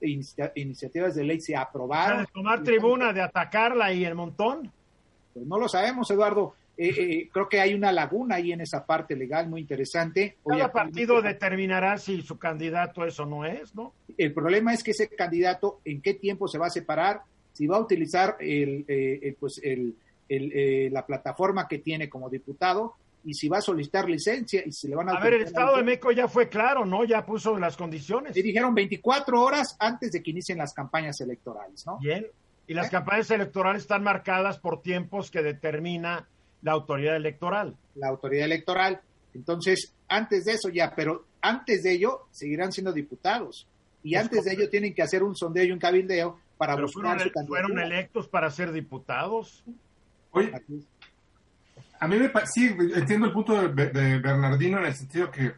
iniciativas de ley se aprobaron? ¿De tomar tribuna, de atacarla y el montón? Pues no lo sabemos, Eduardo. Eh, eh, creo que hay una laguna ahí en esa parte legal muy interesante. Cada partido determinará si su candidato es o no es, ¿no? El problema es que ese candidato, ¿en qué tiempo se va a separar? Si va a utilizar el, eh, pues el, la plataforma que tiene como diputado y si va a solicitar licencia y si le van a... A ver, el Estado de México ya fue claro, ¿no? Ya puso las condiciones. Y dijeron 24 horas antes de que inicien las campañas electorales, ¿no? Bien. Y las ¿Eh? campañas electorales están marcadas por tiempos que determina la autoridad electoral. La autoridad electoral. Entonces, antes de eso ya, pero antes de ello seguirán siendo diputados. Y antes de ello tienen que hacer un sondeo y un cabildeo para buscar fueron, ¿Fueron electos para ser diputados? Oye, a mí me sí, entiendo el punto de, Bernardino en el sentido que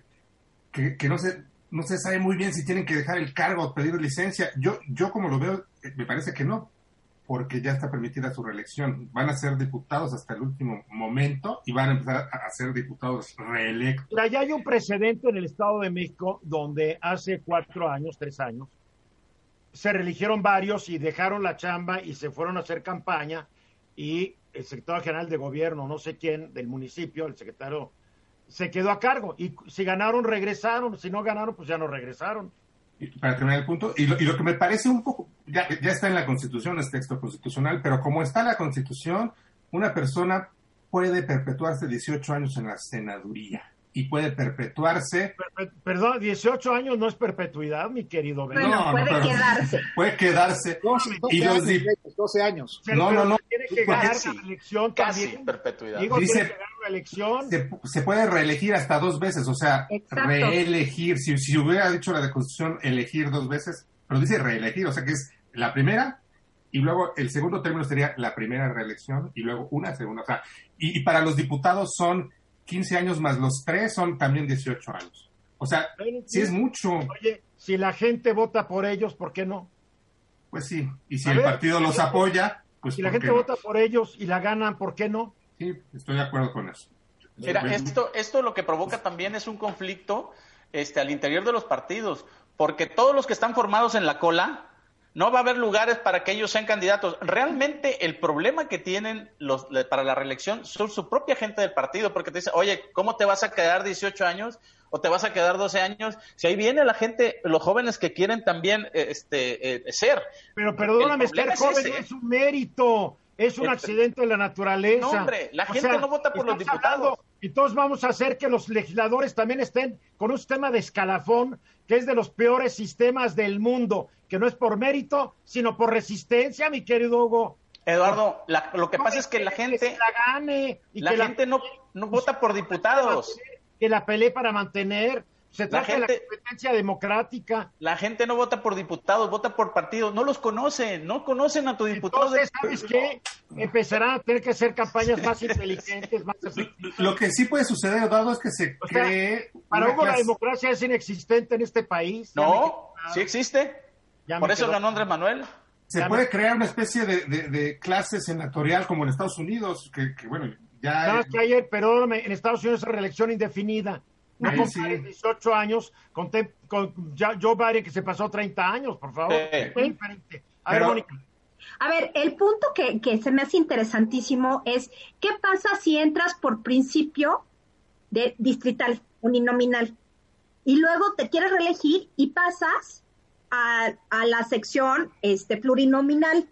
que, que no se no se sabe muy bien si tienen que dejar el cargo o pedir licencia. Yo, yo como lo veo, eh, me parece que no, porque ya está permitida su reelección. Van a ser diputados hasta el último momento y van a empezar a ser diputados reelectos. ya hay un precedente en el Estado de México donde hace cuatro años, tres años, se reeligieron varios y dejaron la chamba y se fueron a hacer campaña y el secretario general de gobierno, no sé quién, del municipio, el secretario se quedó a cargo. Y si ganaron, regresaron. Si no ganaron, pues ya no regresaron. para terminar el punto, y lo, que me parece un poco, ya, ya está en la Constitución, es texto constitucional, pero como está la Constitución, una persona puede perpetuarse 18 años en la senaduría y puede perpetuarse. perdón, 18 años no es perpetuidad, mi querido Bueno, no, puede quedarse. Puede quedarse. 12, y los años, 12 años. No, no, no. Tiene que ganar la elección casi también. perpetuidad. Digo, Dice, tiene que ganar una elección. Se, puede reelegir hasta dos veces, o sea, reelegir. Si, si hubiera dicho la de Constitución elegir dos veces, pero dice reelegir, o sea que es la primera y luego el segundo término sería la primera reelección y luego una segunda. O sea, y para los diputados son 15 años más los tres son también 18 años. O sea, si es mucho. Oye, si la gente vota por ellos, ¿por qué no? Pues sí, y si el partido los apoya, pues Si la gente vota por ellos y la ganan, ¿por qué no? Sí, estoy de acuerdo con eso. Mira, esto, esto lo que provoca también es un conflicto este, al interior de los partidos, porque todos los que están formados en la cola no va a haber lugares para que ellos sean candidatos. Realmente el problema que tienen los para la reelección son su propia gente del partido, porque te dice, oye, ¿cómo te vas a quedar 18 años o te vas a quedar 12 años? Si ahí viene la gente, los jóvenes que quieren también eh, este, eh, ser. Pero perdóname, ser joven es un mérito. Es un accidente de la naturaleza. No, hombre, la gente no vota por los diputados. y todos vamos a hacer que los legisladores también estén con un sistema de escalafón que es de los peores sistemas del mundo, que no es por mérito, sino por resistencia, mi querido Hugo. Eduardo, lo que pasa es que la gente, la gane y la gente no, no vota por diputados. Que la pelee para mantener. Se trata de la competencia democrática. La gente no vota por diputados, vota por partidos. No los conocen, no conocen a tu diputado. Entonces, ¿sabes qué? Empezarán a tener que hacer campañas más inteligentes, más Lo que sí puede suceder, Eduardo, es que se cree... para Hugo la democracia es inexistente en este país. No, sí existe. Por eso ganó Andrés Manuel. Se puede crear una especie de, de, clase senatorial como en Estados Unidos, que, bueno, ya... que ayer, pero en Estados Unidos es reelección indefinida. No compares 18 años con, con, Joe Biden que se pasó 30 años, por favor. A ver, Mónica. A ver, el punto que, que se me hace interesantísimo es, ¿qué pasa si entras por principio de distrital, uninominal? Y luego te quieres reelegir y pasas a, a la sección este, plurinominal.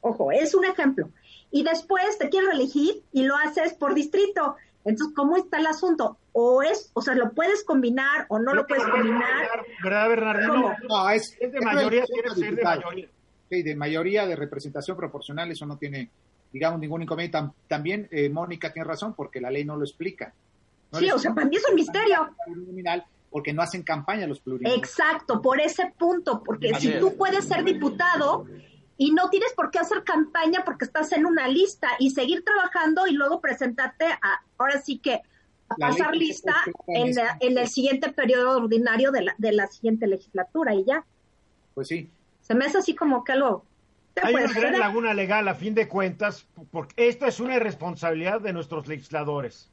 Ojo, es un ejemplo. Y después te quieres reelegir y lo haces por distrito. Entonces, ¿cómo está el asunto? O es, o sea, lo puedes combinar o no lo puedes combinar. ¿Verdad, Bernardino? No, es, es de mayoría, ser de mayoría. Sí, de mayoría de representación proporcional, eso no tiene, digamos, ningún inconveniente. También eh, Mónica tiene razón, porque la ley no lo explica. sí, o sea, para mí es un misterio. Porque no hacen campaña los plurinominales. Exacto, por ese punto, porque si tú puedes ser diputado y no tienes por qué hacer campaña porque estás en una lista y seguir trabajando y luego presentarte a, ahora sí que a pasar lista en, en, el siguiente periodo ordinario de la, de la siguiente legislatura y ya. Pues sí. Se me hace así como que lo... Hay una gran laguna legal a fin de cuentas, porque esto es una irresponsabilidad de nuestros legisladores.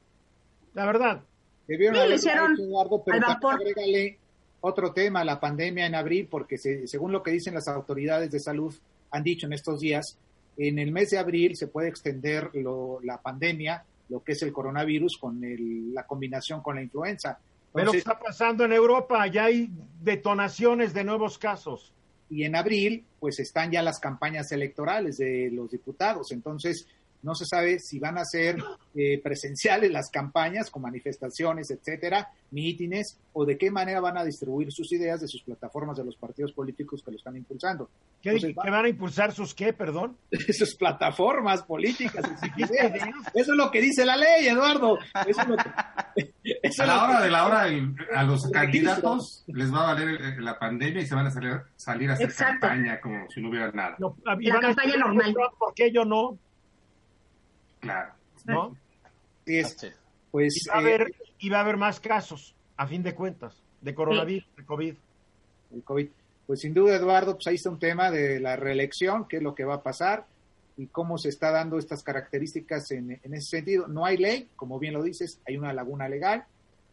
La verdad. Debieron sí, lo hicieron Eduardo, pero agrégale otro tema, la pandemia en abril, porque según lo que dicen las autoridades de salud, han dicho en estos días, en el mes de abril se puede extender la pandemia, lo que es el coronavirus, con la combinación con la influenza. Pero ¿qué está pasando en Europa? Ya hay detonaciones de nuevos casos. Y en abril, pues están ya las campañas electorales de los diputados. Entonces, no se sabe si van a ser eh, presenciales las campañas con manifestaciones, etcétera, mítines, o de qué manera van a distribuir sus ideas de sus plataformas de los partidos políticos que lo están impulsando. ¿Qué, van a impulsar sus qué, perdón? sus plataformas políticas. Eso es lo que dice la ley, Eduardo. Eso es lo a la hora de la hora, a los candidatos les va a valer eh, la pandemia y se van a salir, salir a hacer campaña como si no hubiera nada. la campaña normal. ¿Por qué yo no? Claro. ¿No? Es, pues, y, va a haber, eh, y va a haber más casos, a fin de cuentas. de coronavirus, de COVID. El COVID. Pues sin duda, Eduardo, pues ahí está un tema de la reelección, qué es lo que va a pasar y cómo se está dando estas características en, en ese sentido. No hay ley, como bien lo dices, hay una laguna legal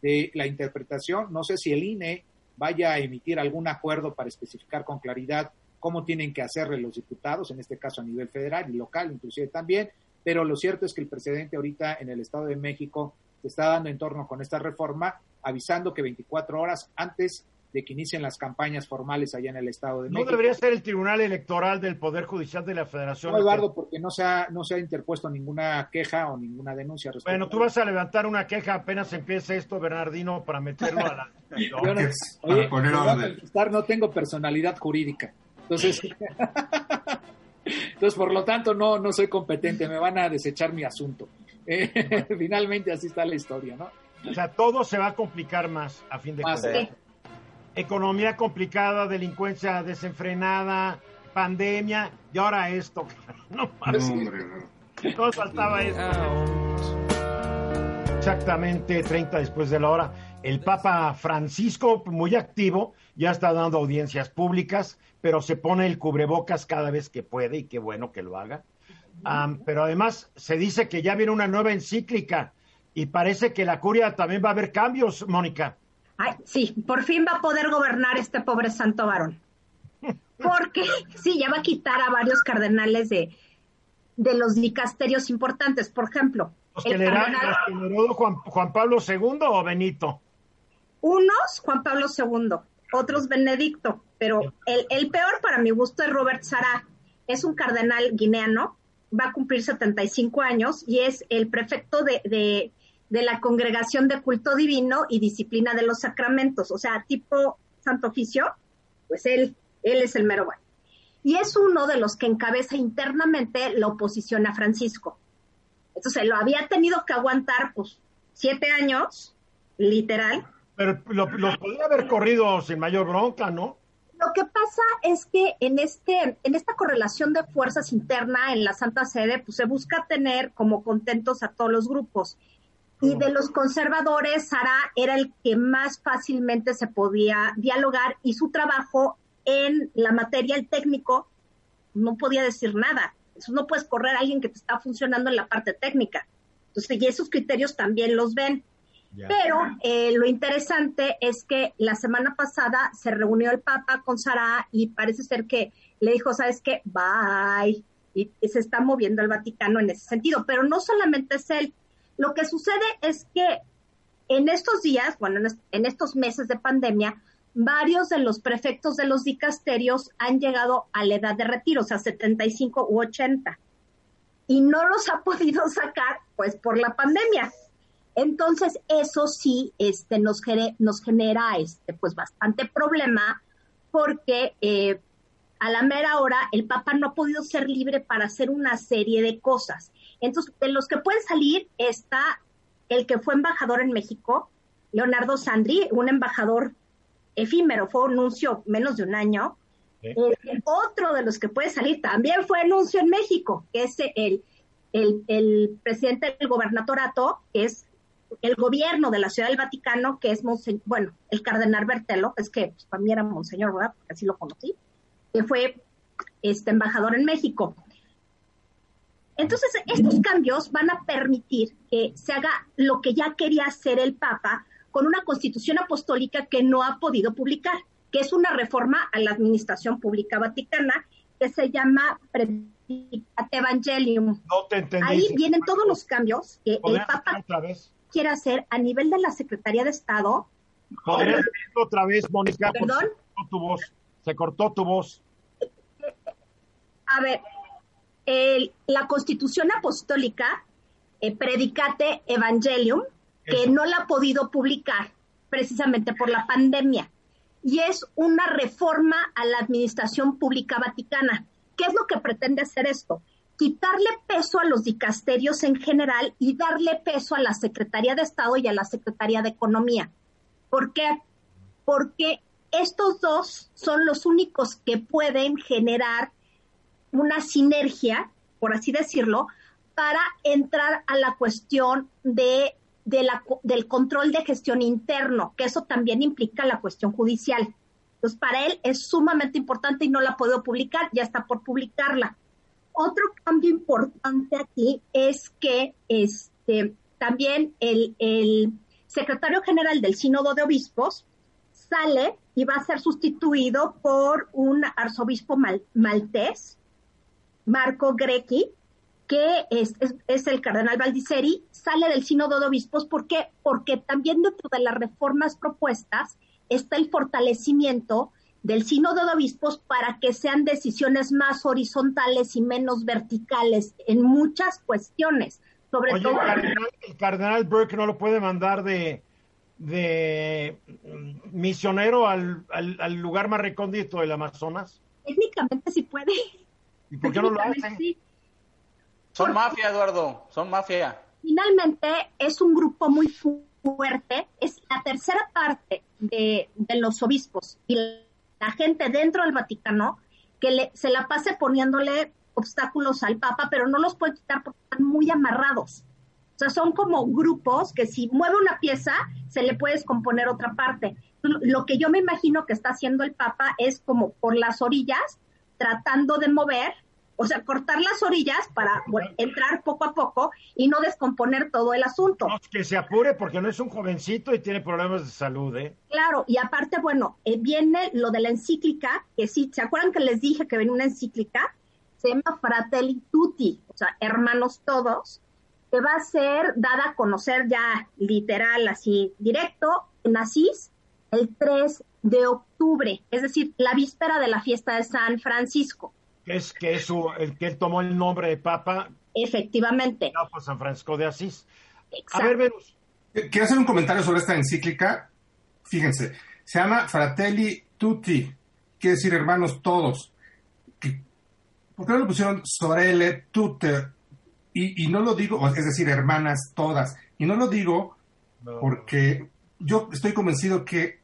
de la interpretación. No sé si el INE vaya a emitir algún acuerdo para especificar con claridad cómo tienen que hacerle los diputados, en este caso a nivel federal y local, inclusive también, pero lo cierto es que el presidente ahorita en el Estado de México se está dando en torno con esta reforma, avisando que 24 horas antes de que inicien las campañas formales allá en el Estado de México. No debería ser el Tribunal Electoral del Poder Judicial de la Federación. No, Eduardo, porque no se ha, no se ha interpuesto ninguna queja o ninguna denuncia. Bueno, tú vas a levantar una queja apenas empiece esto, Bernardino, para meterlo a la... Yo no, oye, para no tengo personalidad jurídica. Entonces, entonces por lo tanto no, no soy competente, me van a desechar mi asunto. Eh, finalmente así está la historia, ¿no? O sea, todo se va a complicar más a fin de cuentas economía complicada, delincuencia desenfrenada, pandemia y ahora esto. No, no, faltaba esto. Exactamente 30 después de la hora. El Papa Francisco, muy activo, ya está dando audiencias públicas, pero se pone el cubrebocas cada vez que puede y qué bueno que lo haga. pero además se dice que ya viene una nueva encíclica y parece que la curia también va a haber cambios, Mónica. Ay, sí, por fin va a poder gobernar este pobre santo varón. Porque sí, ya va a quitar a varios cardenales de, de los dicasterios importantes. Por ejemplo, ¿Los que le Juan, Juan Pablo II o Benito? Unos Juan Pablo II, otros Benedicto, pero el, el peor para mi gusto es Robert Sara. Es un cardenal guineano, va a cumplir 75 años y es el prefecto de, de de la Congregación de Culto Divino y Disciplina de los Sacramentos, o sea, tipo Santo Oficio, pues él, él es el mero bueno. Y es uno de los que encabeza internamente la oposición a Francisco. Entonces, lo había tenido que aguantar, pues, siete años, literal. Pero lo, podría haber corrido sin mayor bronca, ¿no? Lo que pasa es que en este, en esta correlación de fuerzas interna en la Santa Sede, pues se busca tener como contentos a todos los grupos. Y de los conservadores, Sara era el que más fácilmente se podía dialogar y su trabajo en la materia, el técnico, no podía decir nada. Eso no puedes correr a alguien que te está funcionando en la parte técnica. Entonces, y esos criterios también los ven. Pero eh, lo interesante es que la semana pasada se reunió el Papa con Sara y parece ser que le dijo, ¿sabes qué? Bye. y se está moviendo el Vaticano en ese sentido. Pero no solamente es él, lo que sucede es que en estos días, bueno, en estos meses de pandemia, varios de los prefectos de los dicasterios han llegado a la edad de retiro, o sea, 75 u 80, y no los ha podido sacar, pues, por la pandemia. Entonces, eso sí, este, nos, nos genera, este, pues, bastante problema, porque eh, a la mera hora el Papa no ha podido ser libre para hacer una serie de cosas. Entonces, de los que pueden salir está el que fue embajador en México, Leonardo Sandri, un embajador efímero, fue anuncio menos de un año. Eh, otro de los que puede salir también fue anuncio en México, que es el, el, presidente del gobernatorato, que es el gobierno de la Ciudad del Vaticano, que es, bueno, el cardenal Bertelo, es que pues, para mí era monseñor, ¿verdad? Porque así lo conocí, que fue este embajador en México. Entonces, estos cambios van a permitir que se haga lo que ya quería hacer el Papa con una constitución apostólica que no ha podido publicar, que es una reforma a la administración pública vaticana que se llama Predicate Evangelium. No te entendí. Ahí vienen todos los cambios que el Papa quiere hacer a nivel de la Secretaría de Estado. ¿Podrías otra vez, Mónica? ¿Perdón? Se cortó tu voz. Se cortó tu voz. A ver, la Constitución Apostólica, eh, Predicate Evangelium, que no la ha podido publicar precisamente por la pandemia. Y es una reforma a la administración pública vaticana. ¿Qué es lo que pretende hacer esto? Quitarle peso a los dicasterios en general y darle peso a la Secretaría de Estado y a la Secretaría de Economía. ¿Por qué? Porque estos dos son los únicos que pueden generar una sinergia, por así decirlo, para entrar a la cuestión de del control de gestión interno, que eso también implica la cuestión judicial. Entonces, para él es sumamente importante y no la puedo publicar, ya está por publicarla. Otro cambio importante aquí es que este, también el, el secretario general del Sínodo de Obispos sale y va a ser sustituido por un arzobispo maltés, Marco Grecchi, que es, es, el cardenal Valdiceri, sale del sínodo de obispos. ¿Por qué? Porque también dentro de las reformas propuestas está el fortalecimiento del sínodo de obispos para que sean decisiones más horizontales y menos verticales en muchas cuestiones. Sobre todo. El cardenal, Burke no lo puede mandar de, de misionero al, al, lugar más recóndito del Amazonas. Técnicamente sí puede. ¿Y por qué no lo hace? Son mafia, Eduardo, son mafia. Finalmente, es un grupo muy fuerte, es la tercera parte de, los obispos y la gente dentro del Vaticano que se la pase poniéndole obstáculos al Papa, pero no los puede quitar porque están muy amarrados. O sea, son como grupos que si mueve una pieza, se le puede descomponer otra parte. Lo que yo me imagino que está haciendo el Papa es como por las orillas, tratando de mover o sea, cortar las orillas para entrar poco a poco y no descomponer todo el asunto. que se apure porque no es un jovencito y tiene problemas de salud, ¿eh? Claro, y aparte, bueno, eh, viene lo de la encíclica, que sí, ¿se acuerdan que les dije que viene una encíclica? Se llama Fratelli Tutti, o sea, hermanos todos, que va a ser dada a conocer ya literal, así, directo, en Asís, el 3 de octubre, es decir, la víspera de la fiesta de San Francisco que es que es el que él tomó el nombre de Papa. Efectivamente. San Francisco de Asís. A ver, Venus. Eh, quiero hacer un comentario sobre esta encíclica. Fíjense, se llama Fratelli Tutti, quiere decir hermanos todos. ¿Por qué no lo pusieron sorelle tutte? Y, no lo digo, es decir, hermanas todas. Y no lo digo porque yo estoy convencido que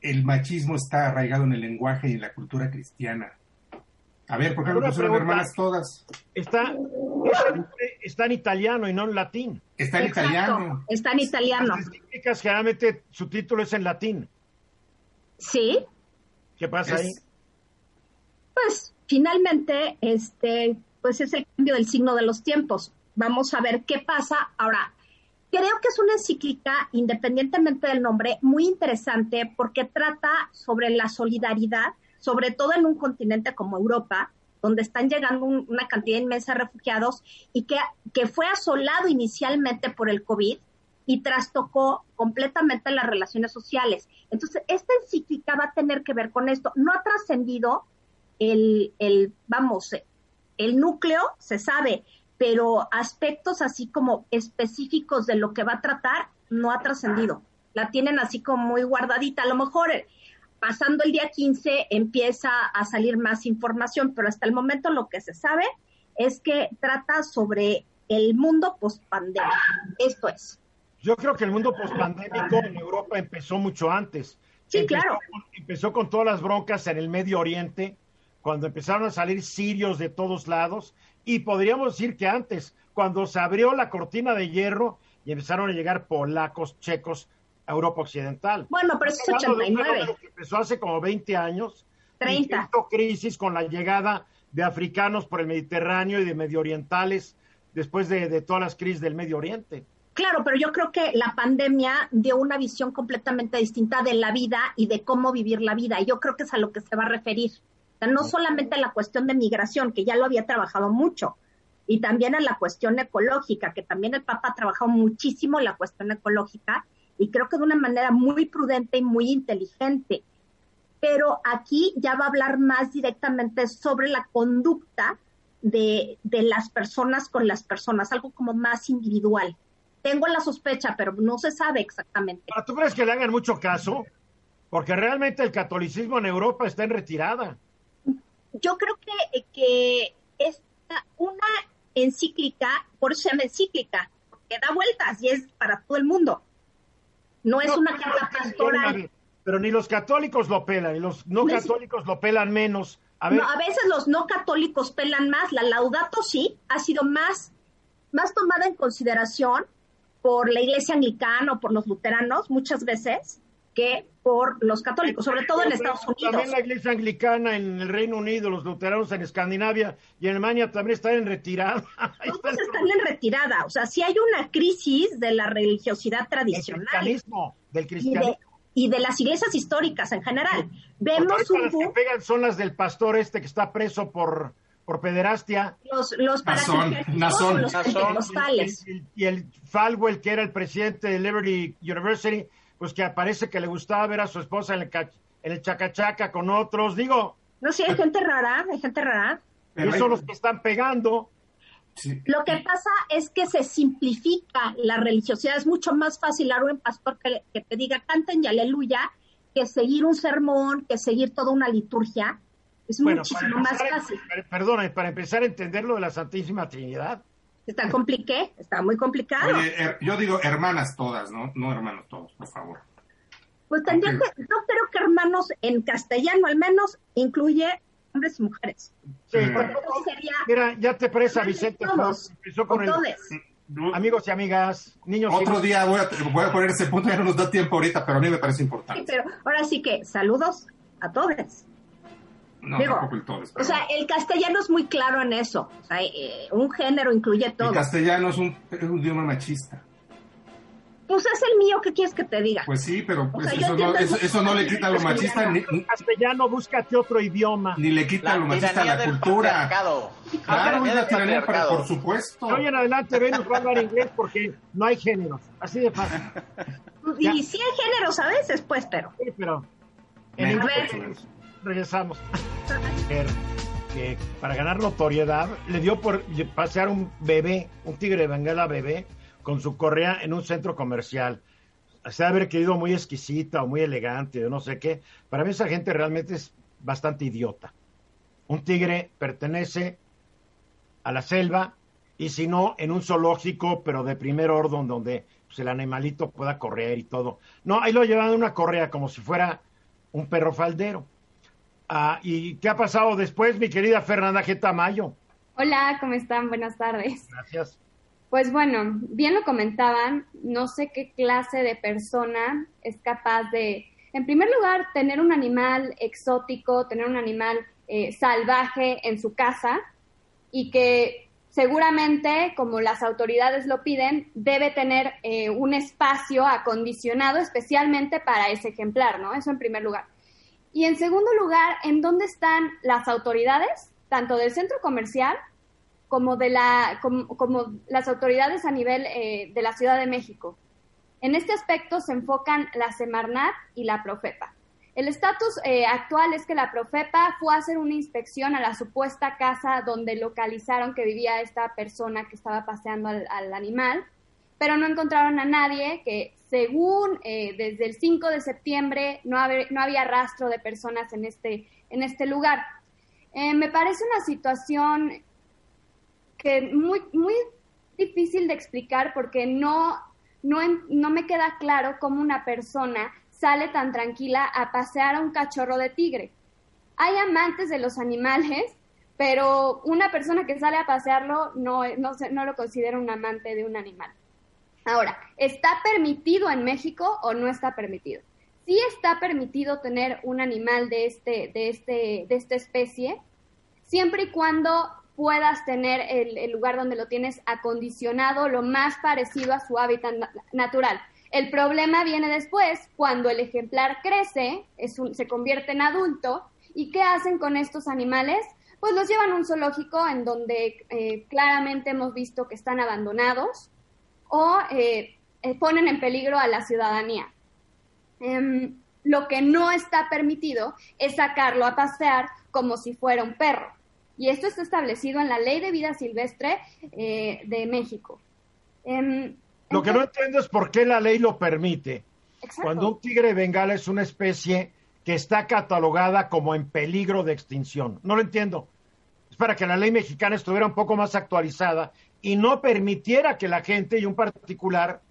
el machismo está arraigado en el lenguaje y en la cultura cristiana. A ver, ¿por qué no pusieron hermanas todas? Está, está en italiano y no en latín. Está en italiano. Está en italiano. Las generalmente su título es en latín. Sí. ¿Qué pasa ahí? Pues finalmente, este, pues es el cambio del signo de los tiempos. Vamos a ver qué pasa. Ahora, creo que es una encíclica, independientemente del nombre, muy interesante porque trata sobre la solidaridad sobre todo en un continente como Europa, donde están llegando una cantidad inmensa de refugiados y que, que fue asolado inicialmente por el COVID y trastocó completamente las relaciones sociales. Entonces, esta encíclica va a tener que ver con esto. No ha trascendido el, el, vamos, el núcleo, se sabe, pero aspectos así como específicos de lo que va a tratar no ha trascendido. La tienen así como muy guardadita. A lo mejor pasando el día 15 empieza a salir más información, pero hasta el momento lo que se sabe es que trata sobre el mundo post-pandemia. Esto es. Yo creo que el mundo post-pandémico en Europa empezó mucho antes. Sí, claro. Empezó con todas las broncas en el Medio Oriente, cuando empezaron a salir sirios de todos lados, y podríamos decir que antes, cuando se abrió la cortina de hierro y empezaron a llegar polacos, checos, Europa Occidental. Bueno, pero es 89. empezó hace como 20 años. 30. crisis con la llegada de africanos por el Mediterráneo y de medio orientales después de, de todas las crisis del Medio Oriente. Claro, pero yo creo que la pandemia dio una visión completamente distinta de la vida y de cómo vivir la vida. Y yo creo que es a lo que se va a referir. O sea, no solamente a la cuestión de migración, que ya lo había trabajado mucho, y también a la cuestión ecológica, que también el Papa ha trabajado muchísimo la cuestión ecológica, y creo que de una manera muy prudente y muy inteligente. Pero aquí ya va a hablar más directamente sobre la conducta de, las personas con las personas, algo como más individual. Tengo la sospecha, pero no se sabe exactamente. ¿Tú crees que le hagan mucho caso? Porque realmente el catolicismo en Europa está en retirada. Yo creo que, que es una encíclica, por eso se llama encíclica, que da vueltas y es para todo el mundo. No es una carta pastoral. Pero ni los católicos lo pelan, y los no, católicos lo pelan menos. A, a veces los no católicos pelan más. La Laudato sí ha sido más, más tomada en consideración por la iglesia anglicana o por los luteranos muchas veces que por los católicos, sobre todo en Estados Unidos. También la iglesia anglicana en el Reino Unido, los luteranos en Escandinavia y en Alemania también están en retirada. Todos están en retirada. O sea, si hay una crisis de la religiosidad tradicional. Del cristianismo. Del cristianismo. Y de, las iglesias históricas en general. Vemos un... Las que pegan son las del pastor este que está preso por por pederastia. Los, los Nazón, Nazón. Los, pentecostales. Y, y, el Falwell, que era el presidente de Liberty University, pues que parece que le gustaba ver a su esposa en el, en el chacachaca con otros. Digo. No, sí, hay gente rara, hay gente rara. Y son los que están pegando. Lo que pasa es que se simplifica la religiosidad. Es mucho más fácil a un pastor que, que te diga canten y aleluya que seguir un sermón, que seguir toda una liturgia. Es muchísimo más fácil. Perdona, para empezar a entender lo de la Santísima Trinidad. Está compliqué, está muy complicado. Oye, yo digo hermanas todas, ¿no? No hermanos todos, por favor. Pues tendría que, yo creo que hermanos en castellano al menos incluye hombres y mujeres. Sí, sería Mira, ya te presa Vicente todos, empezó con el, amigos y amigas, niños. Otro día voy a, voy a poner ese punto, ya no nos da tiempo ahorita, pero a mí me parece importante. Sí, pero ahora sí que saludos a todos. No, tampoco el todos. O sea, el castellano es muy claro en eso. O sea, eh, un género incluye todo. El castellano es un, es un, idioma machista. Pues es el mío, ¿qué quieres que te diga? Pues sí, pero pues sea, eso, no, eso, eso, no, le quita lo machista. Ni, el castellano, búscate otro idioma. Ni le quita la lo machista a la cultura. Claro, es la tiranía, pero por supuesto. Hoy en adelante va a hablar inglés porque no hay géneros. Así de fácil. y ya. sí hay géneros a veces, pues, pero. Sí, pero. En inglés regresamos. que para ganar notoriedad le dio por pasear un bebé, un tigre de bengala bebé, con su correa en un centro comercial. Se ha haber querido muy exquisita o muy elegante o no sé qué. Para mí esa gente realmente es bastante idiota. Un tigre pertenece a la selva y si no, en un zoológico, pero de primer orden donde pues, el animalito pueda correr y todo. No, ahí lo llevan una correa como si fuera un perro faldero. Ah, ¿Y qué ha pasado después, mi querida Fernanda G. Tamayo? Hola, ¿cómo están? Buenas tardes. Gracias. Pues bueno, bien lo comentaban, no sé qué clase de persona es capaz de, en primer lugar, tener un animal exótico, tener un animal eh, salvaje en su casa y que seguramente, como las autoridades lo piden, debe tener eh, un espacio acondicionado especialmente para ese ejemplar, ¿no? Eso en primer lugar. Y en segundo lugar, ¿en dónde están las autoridades, tanto del centro comercial como de la, como, como las autoridades a nivel eh, de la Ciudad de México? En este aspecto se enfocan la Semarnat y la Profepa. El estatus eh, actual es que la Profepa fue a hacer una inspección a la supuesta casa donde localizaron que vivía esta persona que estaba paseando al, al animal, pero no encontraron a nadie que según eh, desde el 5 de septiembre no, no, había rastro de personas en este, en este lugar. Eh, me parece una situación que muy, muy difícil de explicar porque no, no, no me queda claro cómo una persona sale tan tranquila a pasear a un cachorro de tigre. Hay amantes de los animales, pero una persona que sale a pasearlo no, no, no lo considera un amante de un animal. Ahora, ¿está permitido en México o no está permitido? Sí está permitido tener un animal de, este, de, este, de esta especie, siempre y cuando puedas tener el, el, lugar donde lo tienes acondicionado lo más parecido a su hábitat natural. El problema viene después, cuando el ejemplar crece, es un, se convierte en adulto, ¿y qué hacen con estos animales? Pues los llevan a un zoológico en donde eh, claramente hemos visto que están abandonados, o eh, eh, ponen en peligro a la ciudadanía. Eh, lo que no está permitido es sacarlo a pasear como si fuera un perro. Y esto está establecido en la Ley de Vida Silvestre eh, de México. lo que no entiendo es por qué la ley lo permite. Exacto. Cuando un tigre bengala es una especie que está catalogada como en peligro de extinción. No lo entiendo. Es para que la ley mexicana estuviera un poco más actualizada y no permitiera que la gente y un particular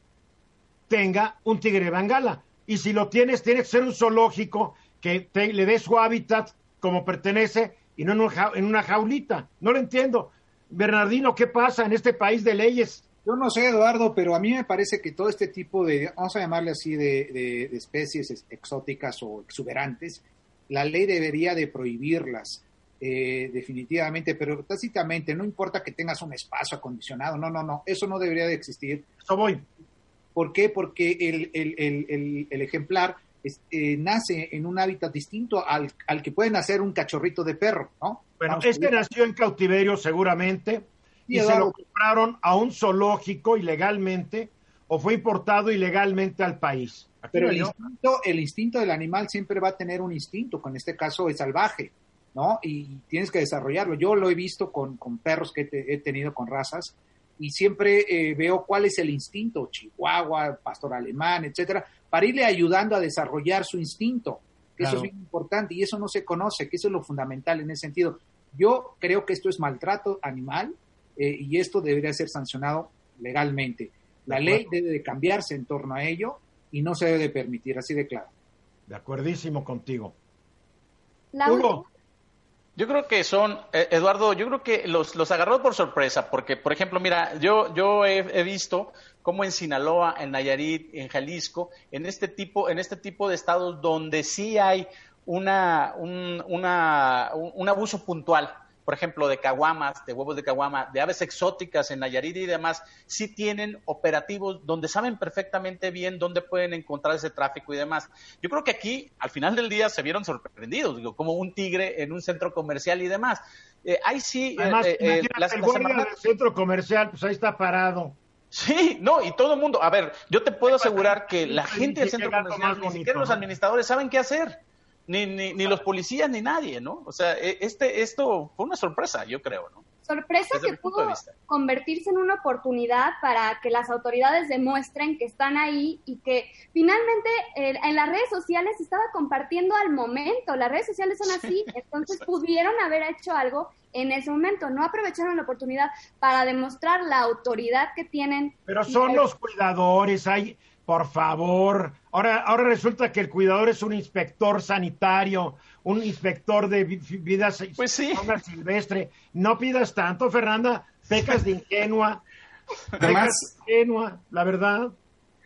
tenga un tigre bengala. Y si lo tienes, tiene que ser un zoológico que te, le dé su hábitat como pertenece y no en, en una jaulita. No lo entiendo. Bernardino, ¿qué pasa en este país de leyes? Yo no sé, Eduardo, pero a mí me parece que todo este tipo de, vamos a llamarle así, de, de especies exóticas o exuberantes, la ley debería de prohibirlas. Eh, definitivamente, pero tácitamente, no importa que tengas un espacio acondicionado, no, no, no, eso no debería de existir. Eso voy. ¿Por qué? Porque el, el, el, el ejemplar eh, nace en un hábitat distinto al, al, que puede nacer un cachorrito de perro, ¿no? Bueno, este nació en cautiverio seguramente y, se lo compraron a un zoológico ilegalmente o fue importado ilegalmente al país. Pero el instinto, el instinto del animal siempre va a tener un instinto, con este caso es salvaje. ¿No? Y tienes que desarrollarlo. Yo lo he visto con, con perros que he tenido con razas y siempre eh, veo cuál es el instinto, chihuahua, pastor alemán, etcétera, para irle ayudando a desarrollar su instinto, que eso es bien importante y eso no se conoce, que eso es lo fundamental en ese sentido. Yo creo que esto es maltrato animal eh, y esto debería ser sancionado legalmente. La ley debe de cambiarse en torno a ello y no se debe de permitir, así de claro. De acuerdísimo contigo. La Hugo. Yo creo que son, eh, Eduardo, yo creo que los, los agarró por sorpresa, porque, por ejemplo, mira, yo, yo he, visto cómo en Sinaloa, en Nayarit, en Jalisco, en este tipo, en este tipo de estados donde sí hay una, un, una, un abuso puntual por ejemplo, de caguamas, de huevos de caguama, de aves exóticas en Nayarit y demás, sí tienen operativos donde saben perfectamente bien dónde pueden encontrar ese tráfico y demás. Yo creo que aquí, al final del día, se vieron sorprendidos, digo, como un tigre en un centro comercial y demás. Eh, ahí sí... Eh, Además, eh, las, el del centro comercial, pues ahí está parado. Sí, no, y todo el mundo, a ver, yo te puedo asegurar que la gente del centro comercial, ni siquiera los administradores saben qué hacer ni, ni, ni, los policías ni nadie, ¿no? O sea, e, este, esto fue una sorpresa, yo creo, ¿no? Sorpresa que pudo convertirse en una oportunidad para que las autoridades demuestren que están ahí y que finalmente en las redes sociales se estaba compartiendo al momento. Las redes sociales son así, entonces pudieron haber hecho algo en ese momento. No aprovecharon la oportunidad para demostrar la autoridad que tienen. Pero son los cuidadores, hay por favor. Ahora, ahora resulta que el cuidador es un inspector sanitario, un inspector de vida pues silvestre. No pidas tanto, Fernanda. Pecas de ingenua. Además, ingenua, la verdad.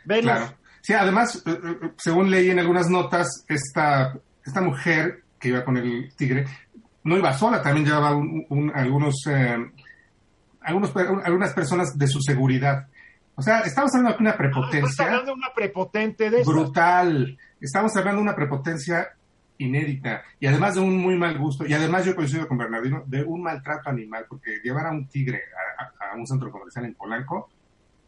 Claro. Sí, además, eh, eh, según leí en algunas notas, esta, esta mujer que iba con el tigre no iba sola, también llevaba algunos, eh, algunos, algunas personas de su seguridad. O sea, estamos hablando de una prepotencia. Estamos hablando de una prepotente de Brutal. Estamos hablando de una prepotencia inédita y además de un muy mal gusto y además yo coincido con Bernardino de un maltrato animal porque llevar a un tigre a, un centro comercial en Polanco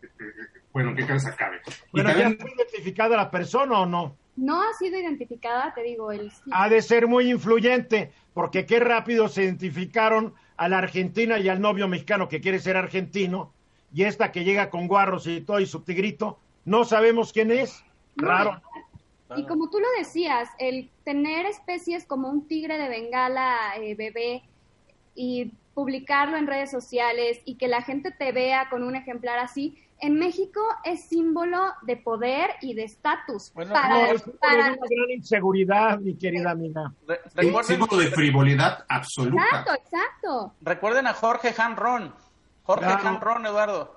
eh, eh, bueno qué cabeza cabe bueno ya fue identificada la persona o no no ha sido identificada te digo el ha de ser muy influyente porque qué rápido se identificaron a la Argentina y al novio mexicano que quiere ser argentino y esta que llega con guarros y todo y su tigrito, no sabemos quién es. Raro. Y como tú lo decías, el tener especies como un tigre de Bengala eh, bebé y publicarlo en redes sociales y que la gente te vea con un ejemplar así, en México es símbolo de poder y de estatus. Bueno, para, es una gran inseguridad, mi querida amiga. símbolo de frivolidad absoluta. Exacto, exacto. Recuerden a Jorge Hanron Jorge claro. Eduardo.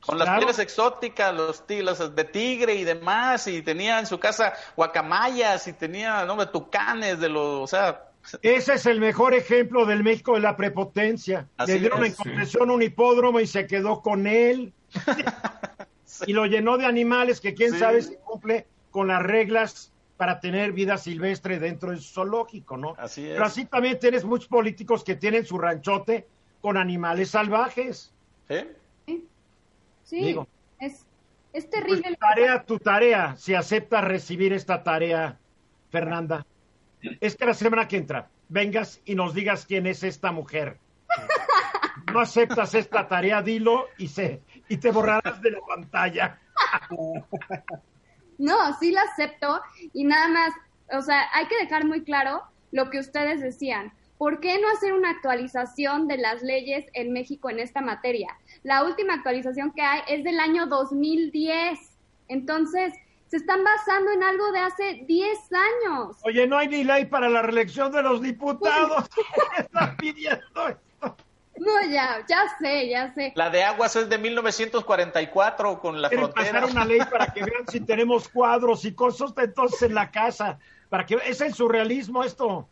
Con las pieles exóticas, los tigres de tigre y demás, y tenía en su casa guacamayas y tenía ¿no? tucanes de los, o sea, ese es el mejor ejemplo del México de la prepotencia. Le dieron en concesión un hipódromo y se quedó con él. Y lo llenó de animales que quién sabe si cumple con las reglas para tener vida silvestre dentro del zoológico, ¿no? Así es. Pero así también tienes muchos políticos que tienen su ranchote con animales salvajes. ¿Sí? Sí, es, es terrible. Tu tarea, tu tarea, si aceptas recibir esta tarea, Fernanda, es que la semana que entra vengas y nos digas quién es esta mujer. No aceptas esta tarea, dilo y, se, y te borrarás de la pantalla. No, sí la acepto y nada más, o sea, hay que dejar muy claro lo que ustedes decían. ¿Por qué no hacer una actualización de las leyes en México en esta materia? La última actualización que hay es del año 2010. Entonces, se están basando en algo de hace 10 años. Oye, no hay ni ley para la reelección de los diputados. están pidiendo esto. No, ya, ya sé, ya sé. La de aguas es de 1944 con la Quieren frontera. pasar una ley para que vean si tenemos cuadros y cosas de entonces en la casa. Para que es el surrealismo esto.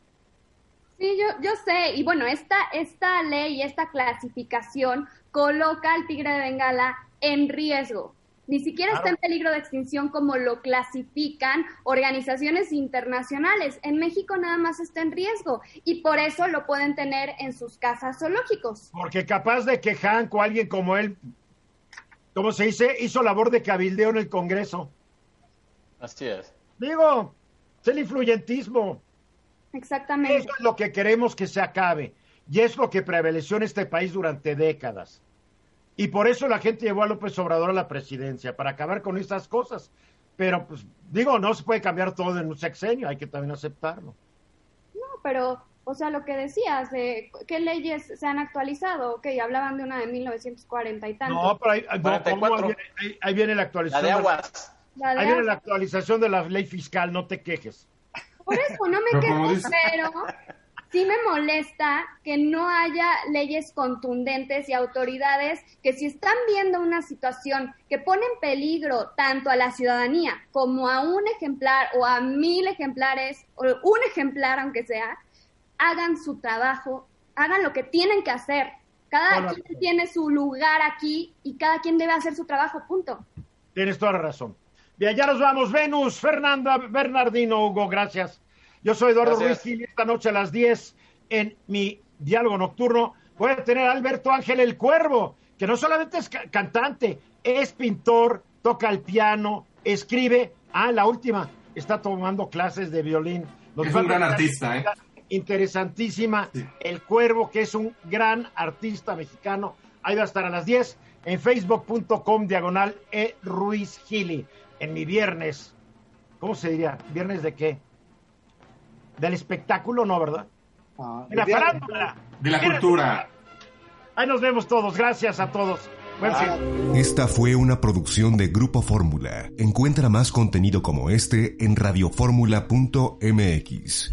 Sí, yo, yo sé. Y bueno, esta, esta ley, esta clasificación coloca al tigre de Bengala en riesgo. Ni siquiera está en peligro de extinción como lo clasifican organizaciones internacionales. En México nada más está en riesgo y por eso lo pueden tener en sus casas zoológicos. Porque capaz de que Hank o alguien como él, ¿cómo se dice? Hizo labor de cabildeo en el Congreso. Así es. Digo, es el influyentismo. Exactamente. Eso es lo que queremos que se acabe. Y es lo que prevaleció en este país durante décadas. Y por eso la gente llevó a López Obrador a la presidencia, para acabar con estas cosas. Pero, pues, digo, no se puede cambiar todo en un sexenio, hay que también aceptarlo. No, pero, o sea, lo que decías, de qué leyes se han actualizado, ok, hablaban de una de 1940 y tanto. No, pero ahí, no, 44. ¿cómo? Ahí, viene, ahí- ahí viene la La actualización. de de- aguas. La de ahí viene la actualización de la ley fiscal, no te quejes. Por eso no me dice- pero sí me molesta que no haya leyes contundentes y autoridades que si están viendo una situación que pone en peligro tanto a la ciudadanía como a un ejemplar o a mil ejemplares o un ejemplar aunque sea, hagan su trabajo, hagan lo que tienen que hacer. Cada Hola. quien tiene su lugar aquí y cada quien debe hacer su trabajo, punto. Tienes toda la razón. Bien, ya nos vamos. Venus, Fernanda, Bernardino, Hugo, gracias. Yo soy Eduardo Gracias. Ruiz y esta noche a las 10 en mi diálogo nocturno voy a tener a Alberto Ángel el Cuervo, que no solamente es ca- cantante, es pintor, toca el piano, escribe. Ah, la última, está tomando clases de violín. Nos Es un gran artista, ¿eh? Interesantísima. Sí. El Cuervo, que es un gran artista mexicano. Ahí va a estar a las 10 en facebook.com diagonal e Ruiz Gili. En mi viernes. ¿Cómo se diría? ¿Viernes de qué? Del espectáculo, ¿no, verdad? Ah, De la farándula. De la cultura. Ahí nos vemos todos. Gracias a todos. Fin. Esta fue una producción de Grupo Fórmula. Encuentra más contenido como este en radioformula.mx.